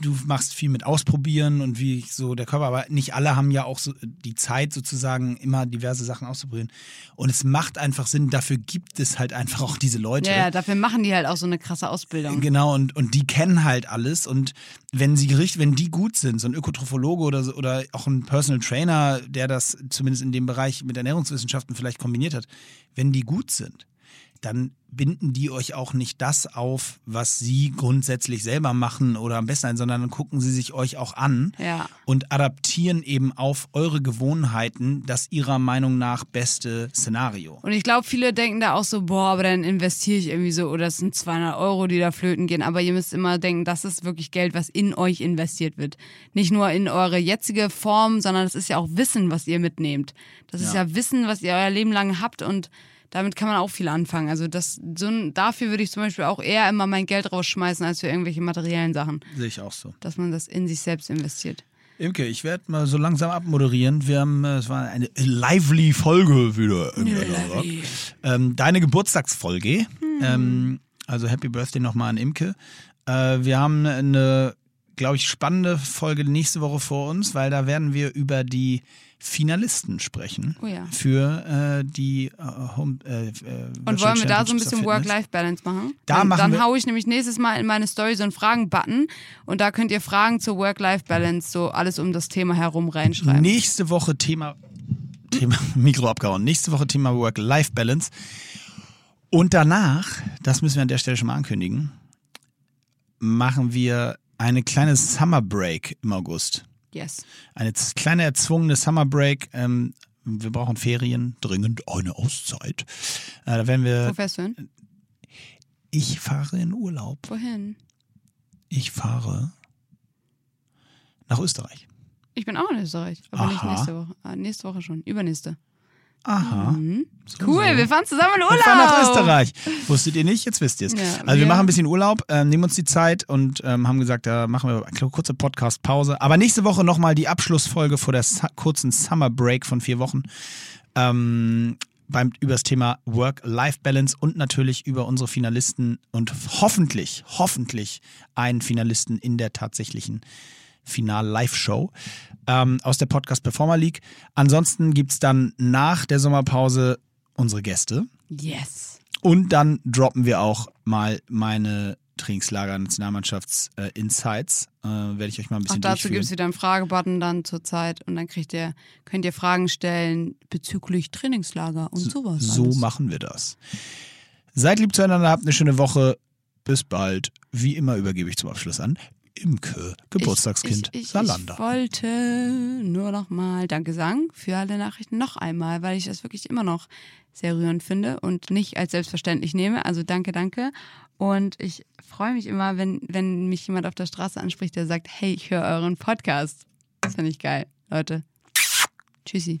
du machst viel mit Ausprobieren und wie so der Körper, aber nicht alle haben ja auch so die Zeit sozusagen immer diverse Sachen auszuprobieren. Und es macht einfach Sinn, dafür gibt es halt einfach auch diese Leute. Ja, ja, dafür machen die halt auch so eine krasse Ausbildung. Genau, und, und die kennen halt alles. Und wenn sie richtig, wenn die gut sind, so ein Ökotrophologe oder, so, oder auch ein Personal Trainer, der das zumindest in dem Bereich mit Ernährungswissenschaften vielleicht kombiniert hat, wenn die gut sind, dann binden die euch auch nicht das auf, was sie grundsätzlich selber machen oder am besten sondern dann gucken sie sich euch auch an Ja. und adaptieren eben auf eure Gewohnheiten das ihrer Meinung nach beste Szenario. Und ich glaube, viele denken da auch so, boah, aber dann investiere ich irgendwie so, oder es sind 200 Euro, die da flöten gehen. Aber ihr müsst immer denken, das ist wirklich Geld, was in euch investiert wird. Nicht nur in eure jetzige Form, sondern es ist ja auch Wissen, was ihr mitnehmt. Das ist ja Wissen, was ihr euer Leben lang habt und damit kann man auch viel anfangen. Also das, so ein, dafür würde ich zum Beispiel auch eher immer mein Geld rausschmeißen, als für irgendwelche materiellen Sachen. Sehe ich auch so. Dass man das in sich selbst investiert. Imke, ich werde mal so langsam abmoderieren. Wir haben, äh, es war eine lively Folge wieder. Ähm, deine Geburtstagsfolge. Ähm, also Happy Birthday nochmal an Imke. Äh, wir haben eine, glaube ich, spannende Folge nächste Woche vor uns, weil da werden wir über die Finalisten sprechen. Oh ja. Für äh, die äh, Home. Äh, äh, Und wollen wir da so ein bisschen Work-Life-Balance machen? Da dann, machen dann haue ich nämlich nächstes Mal in meine Story so einen Fragen-Button und da könnt ihr Fragen zur Work-Life-Balance, so alles um das Thema herum reinschreiben. Nächste Woche Thema, Thema Mikro abgehauen. Nächste Woche Thema Work-Life-Balance. Und danach, das müssen wir an der Stelle schon mal ankündigen, machen wir eine kleine Summer Break im August. Yes. Eine kleine erzwungene Summer Break. Ähm, wir brauchen Ferien, dringend eine Auszeit. Äh, da werden Wo wir. fährst du hin? Ich fahre in Urlaub. Wohin? Ich fahre nach Österreich. Ich bin auch in Österreich, aber nicht Aha. nächste Woche. Ah, nächste Woche schon, übernächste. Aha. Mhm. So, Cool, so. wir fahren zusammen in Urlaub. Wir fahren nach Österreich. Wusstet ihr nicht? Jetzt wisst ihr es. Ja, also wir machen ein bisschen Urlaub, ähm, nehmen uns die Zeit und ähm, haben gesagt, da machen wir eine kurze Podcast-Pause. Aber nächste Woche nochmal die Abschlussfolge vor der su kurzen Summer Break von vier Wochen. Ähm, beim, über das Thema Work-Life-Balance und natürlich über unsere Finalisten und hoffentlich, hoffentlich einen Finalisten in der tatsächlichen Final-Live-Show ähm, aus der Podcast Performer League. Ansonsten gibt es dann nach der Sommerpause unsere Gäste. Yes. Und dann droppen wir auch mal meine Trainingslager Nationalmannschafts äh, Insights. Äh, Werde ich euch mal ein Auch bisschen dazu gibt es wieder einen Fragebutton dann zur Zeit und dann kriegt ihr, könnt ihr Fragen stellen bezüglich Trainingslager und sowas. So alles. machen wir das. Seid lieb zueinander, habt eine schöne Woche. Bis bald. Wie immer übergebe ich zum Abschluss an Imke, Geburtstagskind ich, ich, Salander. Ich wollte nur noch mal Danke sagen für alle Nachrichten noch einmal, weil ich das wirklich immer noch sehr rührend finde und nicht als selbstverständlich nehme. Also danke, danke. Und ich freue mich immer, wenn, wenn mich jemand auf der Straße anspricht, der sagt, hey, ich höre euren Podcast. Das finde ich geil, Leute. Tschüssi.